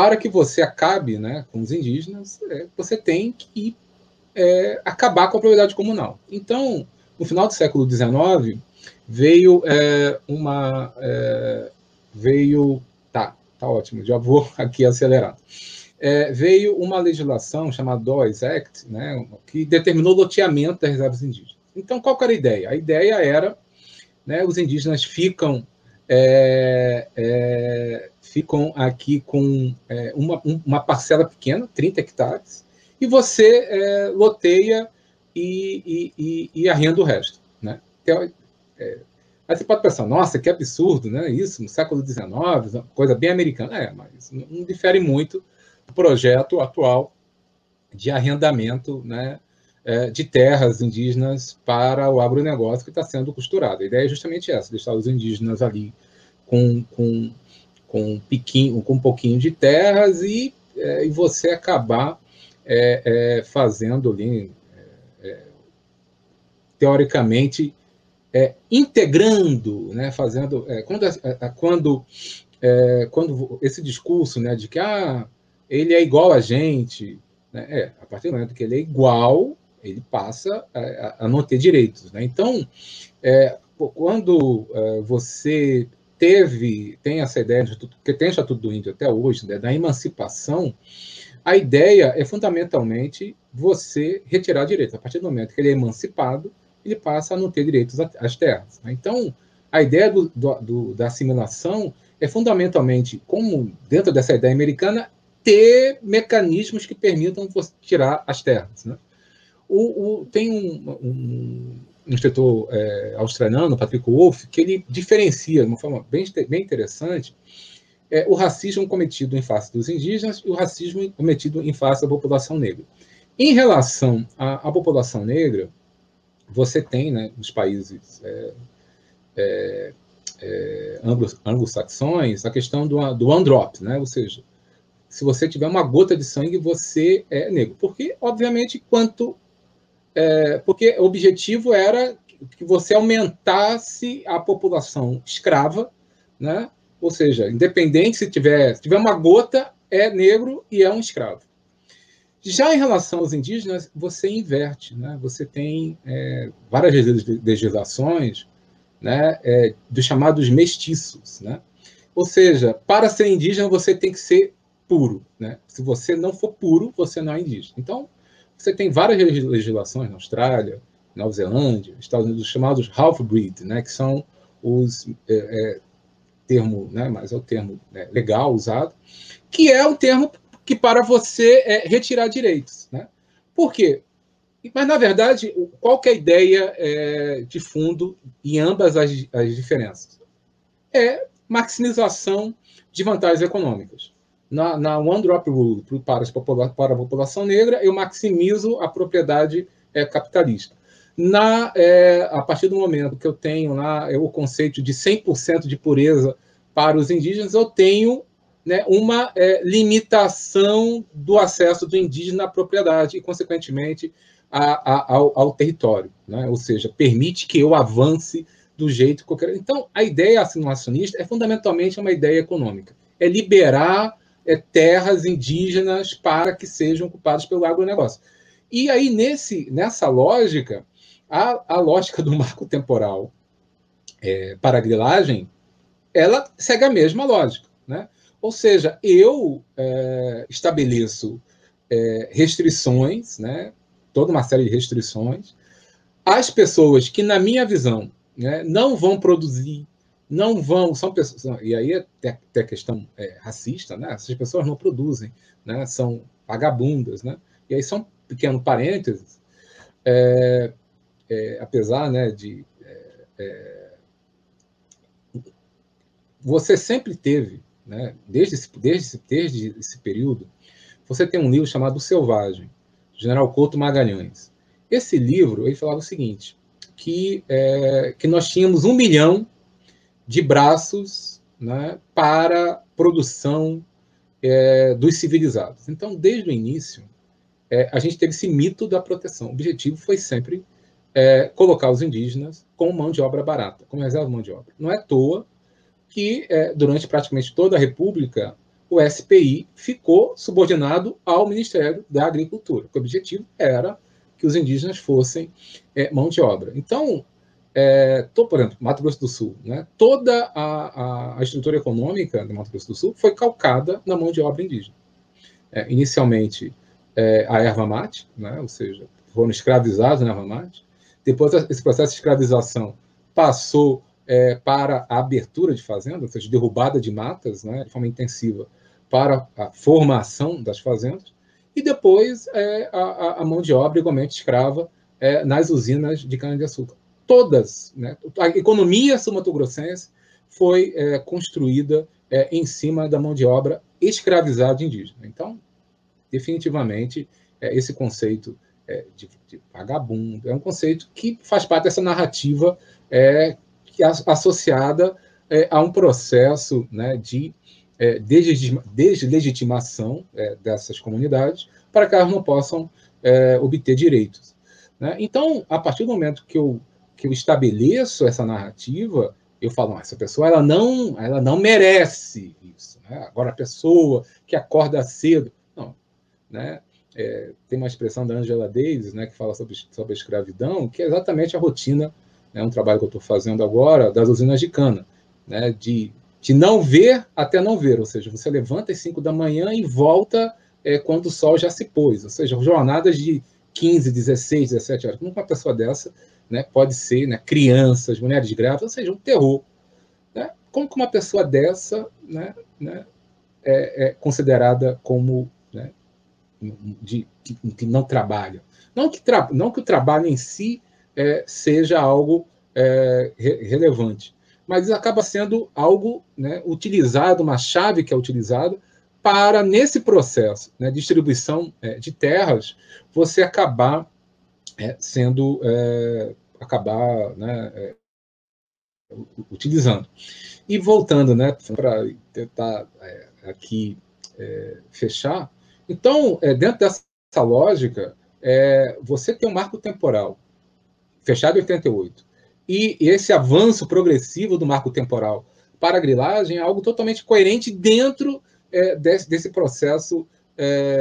para que você acabe né, com os indígenas, é, você tem que é, acabar com a propriedade comunal. Então, no final do século XIX, veio é, uma. É, veio. Tá, tá ótimo, já vou aqui acelerar. É, veio uma legislação chamada DOIS Act, né, que determinou o loteamento das reservas indígenas. Então, qual era a ideia? A ideia era, né, os indígenas ficam é, é, ficam aqui com é, uma, uma parcela pequena, 30 hectares, e você é, loteia e, e, e, arrenda o resto. Né? Então, é, aí você pode pensar, nossa, que absurdo, né? Isso no século XIX, coisa bem americana. É, mas não difere muito do projeto atual de arrendamento né, é, de terras indígenas para o agronegócio que está sendo costurado. A ideia é justamente essa, deixar os indígenas ali com, com, com, um, piquinho, com um pouquinho de terras e, é, e você acabar é, é fazendo ali, é, é, teoricamente, integrando, né, fazendo, quando, quando, quando esse discurso né, de que ah, ele é igual a gente, né, é, a partir do momento que ele é igual, ele passa a, a não ter direitos. Né? Então, é, quando é, você teve, tem essa ideia, de, que tem o Estatuto do Índio até hoje, né, da emancipação, a ideia é fundamentalmente você retirar direitos. A partir do momento que ele é emancipado, ele passa a não ter direitos às terras. Né? Então, a ideia do, do, da assimilação é fundamentalmente, como dentro dessa ideia americana, ter mecanismos que permitam você tirar as terras. Né? O, o, tem um, um, um escritor é, australiano, Patrick Wolff, que ele diferencia de uma forma bem, bem interessante é, o racismo cometido em face dos indígenas e o racismo cometido em face da população negra. Em relação à, à população negra, você tem, né, nos países é, é, é anglo-saxões, a questão do, do one drop, né? ou seja, se você tiver uma gota de sangue, você é negro. Porque, obviamente, quanto é, porque o objetivo era que você aumentasse a população escrava, né? ou seja, independente se tiver, se tiver uma gota, é negro e é um escravo. Já em relação aos indígenas, você inverte, né? você tem é, várias legislações né, é, dos chamados mestiços. Né? Ou seja, para ser indígena, você tem que ser puro. Né? Se você não for puro, você não é indígena. Então, você tem várias legislações na Austrália, Nova Zelândia, Estados Unidos, chamados half-breed, né, que são os é, é, termo, né, mas é o termo né, legal usado, que é um termo que para você é, retirar direitos, né? Por quê? Mas na verdade, qual é a ideia é, de fundo em ambas as, as diferenças? É maximização de vantagens econômicas na, na One Drop Rule para, para a população negra, eu maximizo a propriedade é, capitalista. Na, é, a partir do momento que eu tenho lá é, o conceito de 100% de pureza para os indígenas, eu tenho né, uma é, limitação do acesso do indígena à propriedade e, consequentemente, a, a, ao, ao, território. Né? Ou seja, permite que eu avance do jeito que eu quero. Então, a ideia assimilacionista é fundamentalmente uma ideia econômica. É liberar é, terras indígenas para que sejam ocupadas pelo agronegócio. E aí, nesse, nessa lógica, a, a lógica do marco temporal é, para a grilagem, ela segue a mesma lógica. Né? Ou seja, eu é, estabeleço é, restrições, né, toda uma série de restrições, às pessoas que, na minha visão, né, não vão produzir não vão, são pessoas, e aí tem a questão é, racista, né? Essas pessoas não produzem, né? São vagabundas, né? E aí são pequeno parênteses, é, é, apesar, né, de é, é, você sempre teve, né? Desde esse, desde, desde esse período, você tem um livro chamado o Selvagem, General Couto Magalhães. Esse livro ele falava o seguinte, que é, que nós tínhamos um milhão de braços né, para produção é, dos civilizados. Então, desde o início, é, a gente teve esse mito da proteção. O objetivo foi sempre é, colocar os indígenas com mão de obra barata, como reserva de mão de obra. Não é à toa que, é, durante praticamente toda a República, o SPI ficou subordinado ao Ministério da Agricultura. O objetivo era que os indígenas fossem é, mão de obra. Então, é, tô, por exemplo, Mato Grosso do Sul, né? toda a, a, a, estrutura econômica do Mato Grosso do Sul foi calcada na mão de obra indígena. É, inicialmente, é, a erva mate, né? ou seja, foram escravizados na erva mate. Depois, esse processo de escravização passou é, para a abertura de fazendas, ou seja, derrubada de matas, né, de forma intensiva, para a formação das fazendas, e depois é, a, a, mão de obra igualmente escrava é, nas usinas de cana-de-açúcar. Todas, né, a economia sumatogrossense foi é, construída é, em cima da mão de obra escravizada indígena. Então, definitivamente, é, esse conceito de, de, vagabundo é um conceito que faz parte dessa narrativa que, associada a um processo né, de é, deslegitimação é, dessas comunidades para que elas não possam é, obter direitos. Né? Então, a partir do momento que eu, que eu estabeleço essa narrativa, eu falo, essa pessoa ela não, ela não merece isso. Né? Agora, a pessoa que acorda cedo, não. Né? É, tem uma expressão da Angela Davis, né, que fala sobre, sobre a escravidão, que é exatamente a rotina, né, um trabalho que eu estou fazendo agora, das usinas de cana, né, de de não ver até não ver, ou seja, você levanta às 5 da manhã e volta é, quando o sol já se pôs, ou seja, jornadas de 15, 16, 17 horas. Como uma pessoa dessa né, pode ser né, crianças, mulheres grávidas, ou seja, um terror. Né? Como que uma pessoa dessa né, né, é, é, considerada como né, de, que, que, não trabalha? Não que, tra não que o trabalho em si é, seja algo é, re relevante, mas acaba sendo algo né, utilizado, uma chave que é utilizada para, nesse processo né, de distribuição é, de terras, você acabar é, sendo, é, acabar né, é, utilizando. E voltando, né, para tentar é, aqui é, fechar, então, dentro dessa lógica, você tem um marco temporal, fechado em 88, e esse avanço progressivo do marco temporal para a grilagem é algo totalmente coerente dentro desse, processo,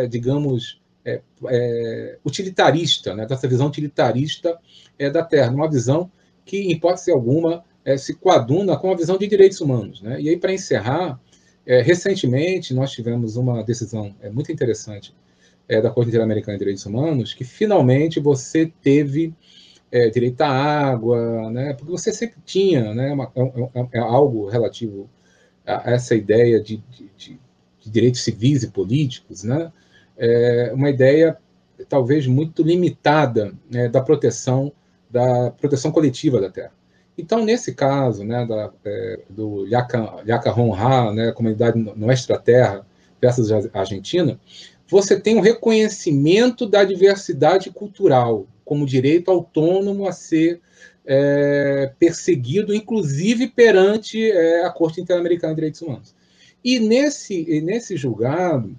digamos, é, é utilitarista, né, dessa visão utilitarista é, da Terra, uma visão que, em hipótese alguma, é, se coaduna com a visão de direitos humanos. Né? E aí, para encerrar, recentemente nós tivemos uma decisão muito interessante da Corte Interamericana de Direitos Humanos, que finalmente você teve é, direito à água, né? porque você sempre tinha né, uma, é, é, é, é algo relativo a essa ideia de, de, de, de direitos civis e políticos, né? É uma ideia talvez muito limitada né, da proteção da proteção coletiva da terra. Então, nesse caso, né, da, é, do Yaca Honra, né, comunidade Nuestra Terra versus Argentina, você tem um reconhecimento da diversidade cultural, como direito autônomo a ser é, perseguido, inclusive perante é, a Corte Interamericana de Direitos Humanos. E nesse, nesse julgado,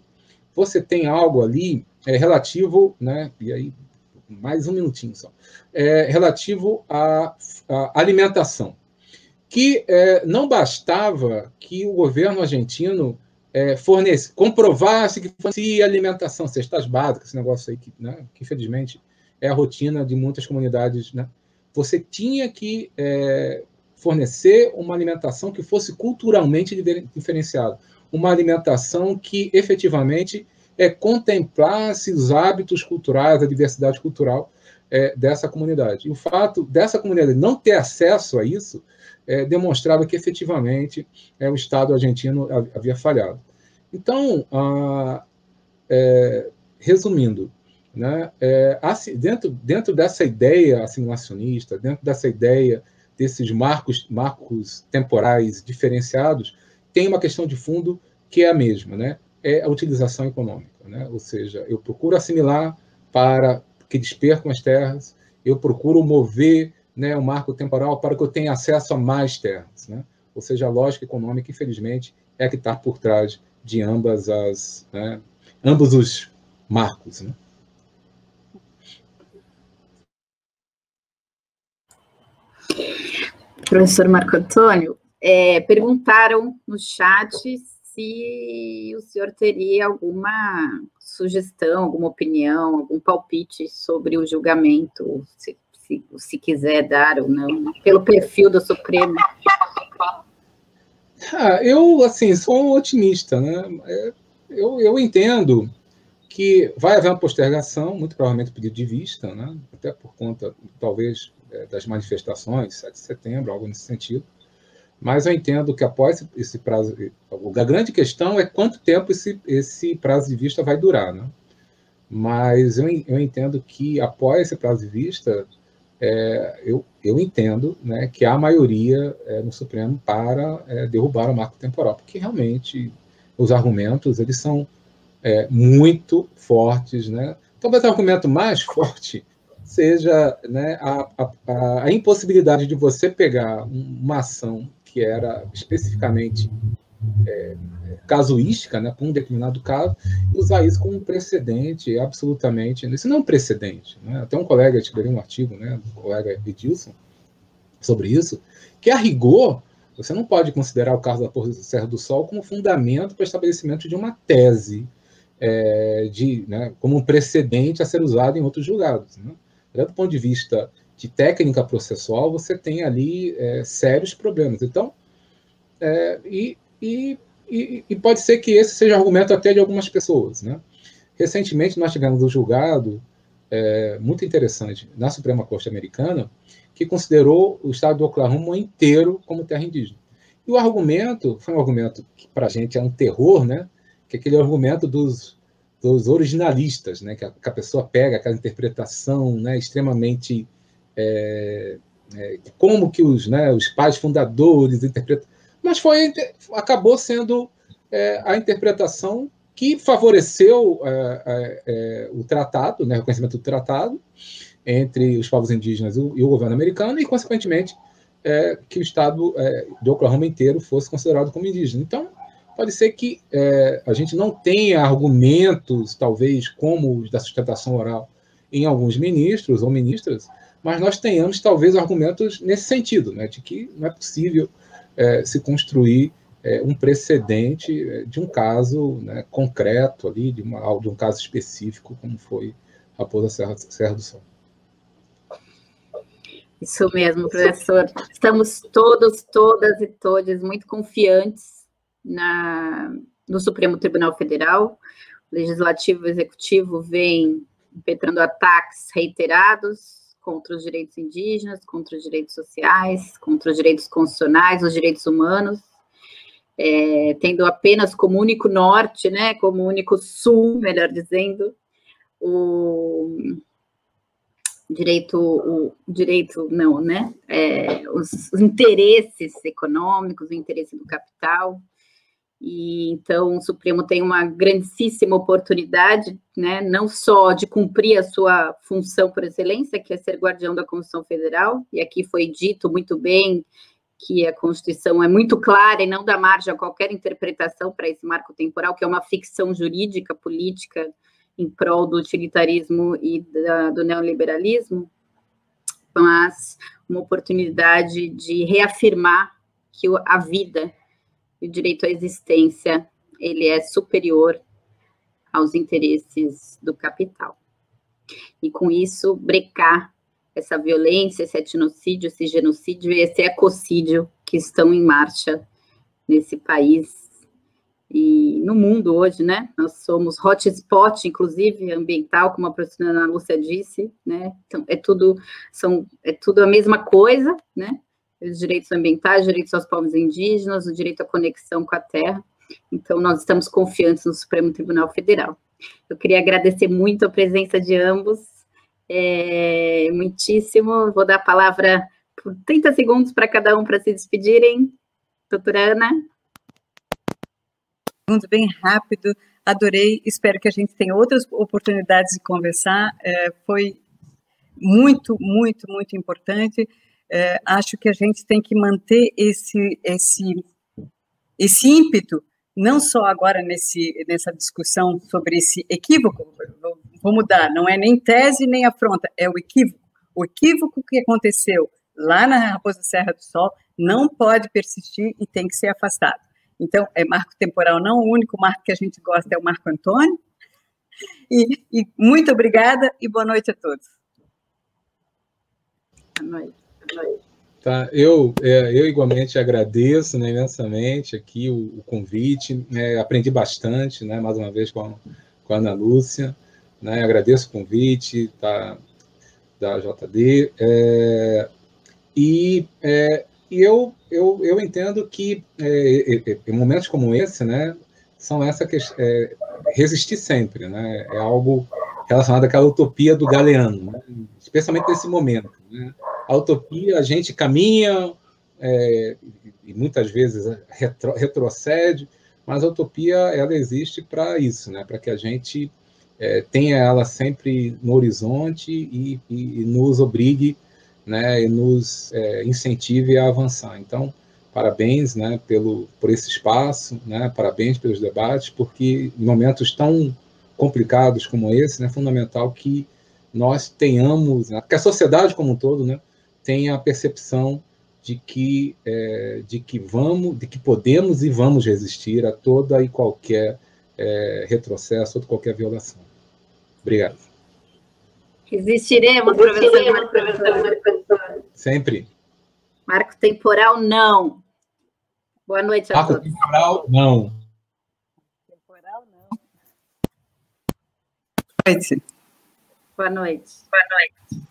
você tem algo ali é, relativo, né, e aí, mais um minutinho só, é, relativo à, à, alimentação, que é, não bastava que o governo argentino é, fornece, comprovasse que fosse alimentação, cestas básicas, esse negócio aí que, né, que infelizmente é a rotina de muitas comunidades. Né? Você tinha que é, fornecer uma alimentação que fosse culturalmente diferenciada, uma alimentação que efetivamente é, contemplasse os hábitos culturais, a diversidade cultural é, dessa comunidade. E o fato dessa comunidade não ter acesso a isso é, demonstrava que efetivamente é, o Estado argentino havia falhado. Então, ah, é, resumindo, né? É, dentro, dentro dessa ideia assimilacionista, dentro dessa ideia desses marcos, marcos temporais diferenciados, tem uma questão de fundo que é a mesma, né? é a utilização econômica. Né? Ou seja, eu procuro assimilar para que despercam as terras, eu procuro mover né, o marco temporal para que eu tenha acesso a mais terras. Né? Ou seja, a lógica econômica, infelizmente, é a que está por trás de ambas as, né, ambos os marcos. Né? Professor Marco Antônio, é, perguntaram no chat se o senhor teria alguma sugestão, alguma opinião, algum palpite sobre o julgamento, se, se, se quiser dar ou não, pelo perfil do Supremo. Ah, eu, assim, sou um otimista, né? É, eu, eu entendo que vai haver uma postergação, muito provavelmente pedido de vista, né? até por conta, talvez, é, das manifestações, 7 de setembro, algo nesse sentido. Mas eu entendo que após esse prazo, a grande questão é quanto tempo esse, esse prazo de vista vai durar, né? Mas eu, eu entendo que após esse prazo de vista, é, eu, eu entendo né, que há maioria é, no Supremo para é, derrubar o marco temporal, porque realmente os argumentos eles são é, muito fortes, né? Talvez o argumento mais forte seja né, a, a, a, impossibilidade de você pegar uma ação que era especificamente é, casuística, né, para um determinado caso, e usar isso como um precedente, absolutamente. Isso não é um precedente. Né? Até um colega escreveu um artigo, né, do colega Edilson, sobre isso, que a rigor, você não pode considerar o caso da Porra Serra do Sol como fundamento para o estabelecimento de uma tese, é, de, né, como um precedente a ser usado em outros julgados. Né? Do ponto de vista de técnica processual, você tem ali é, sérios problemas. Então, é, e, e, e, pode ser que esse seja argumento até de algumas pessoas. Né? Recentemente, nós tivemos um julgado é, muito interessante na Suprema Corte Americana, que considerou o estado do Oklahoma inteiro como terra indígena. E o argumento, foi um argumento que para a gente é um terror, né? que é aquele argumento dos, dos originalistas, né? que, a, que a pessoa pega aquela interpretação né? extremamente é, é, como que os, né, os pais fundadores interpretam, mas foi acabou sendo é, a interpretação que favoreceu é, é, é, o tratado, né, o reconhecimento do tratado entre os povos indígenas e o, governo americano e, consequentemente, que o estado do Oklahoma inteiro fosse considerado como indígena. Então, pode ser que a gente não tenha argumentos, talvez, como os da sustentação oral em alguns ministros ou ministras, mas nós tenhamos talvez argumentos nesse sentido, né, de que não é possível é, se construir é, um precedente é, de um caso né, concreto ali, de, uma, de um caso específico, como foi Raposa Serra, Serra do Sol. Isso mesmo, professor. Estamos todos, todas e todos muito confiantes na, no Supremo Tribunal Federal. O Legislativo e Executivo vem impetrando ataques reiterados contra os direitos indígenas, contra os direitos sociais, contra os direitos constitucionais, os direitos humanos, é, tendo apenas como único norte, né, como único sul, melhor dizendo, o direito, o direito não, né, é, os, os interesses econômicos, o interesse do capital, e então o Supremo tem uma grandíssima oportunidade, né, não só de cumprir a sua função por excelência, que é ser guardião da Constituição Federal, e aqui foi dito muito bem que a Constituição é muito clara e não dá margem a qualquer interpretação para esse marco temporal, que é uma ficção jurídica, política, em prol do utilitarismo e da, do neoliberalismo, mas uma oportunidade de reafirmar que a vida e o direito à existência ele é superior aos interesses do capital. E com isso, brecar essa violência, esse etnocídio, esse genocídio e esse ecocídio que estão em marcha nesse país e no mundo hoje, né? Nós somos hotspot, inclusive ambiental, como a professora Ana Lúcia disse, né? Então, é tudo, são, é tudo a mesma coisa, né? Os direitos ambientais, os direitos aos povos indígenas, o direito à conexão com a terra. Então, nós estamos confiantes no Supremo Tribunal Federal. Eu queria agradecer muito a presença de ambos, é, muitíssimo. Vou dar a palavra por 30 segundos para cada um para se despedirem. Doutora Ana. Bem rápido, adorei. Espero que a gente tenha outras oportunidades de conversar. É, foi muito, muito, muito importante é, acho que a gente tem que manter esse, esse, esse ímpeto, não só agora nesse, nessa discussão sobre esse equívoco, vou mudar, não é nem tese nem afronta, é o equívoco. O equívoco que aconteceu lá na Raposa Serra do Sol não pode persistir e tem que ser afastado. Então, é marco temporal não, o único marco que a gente gosta é o Marco Antônio. E, e muito obrigada e boa noite a todos. Boa noite. Tá, eu, é, eu igualmente agradeço né, imensamente aqui o, o convite, né, aprendi bastante, né, mais uma vez com, com com a Ana Lúcia. Né? Agradeço o convite da, da JD. É, e, é, e eu, eu, eu entendo que é, momentos como esse, né, são essa que é, resistir sempre, né, é algo relacionado àquela utopia do Galeano, né, especialmente nesse momento. Né. A utopia, a gente caminha é, e muitas vezes retro, retrocede, mas a utopia ela existe para isso, né, para que a gente é, tenha ela sempre no horizonte e, e, e nos obrigue, né, e nos é, incentive a avançar. Então, parabéns, né, pelo por esse espaço, né, parabéns pelos debates, porque em momentos tão complicados como esse, né, é fundamental que nós tenhamos, né, que a sociedade como um todo, né, tenha a percepção de que é, de que vamos, de que podemos e vamos resistir a toda e qualquer é, retrocesso, ou qualquer violação. Obrigado. Resistiremos, Resistiremos professor. professor. Sempre. Marco temporal, não. Boa noite a Marco todos. temporal, não. Temporal, não. Boa noite. Boa noite.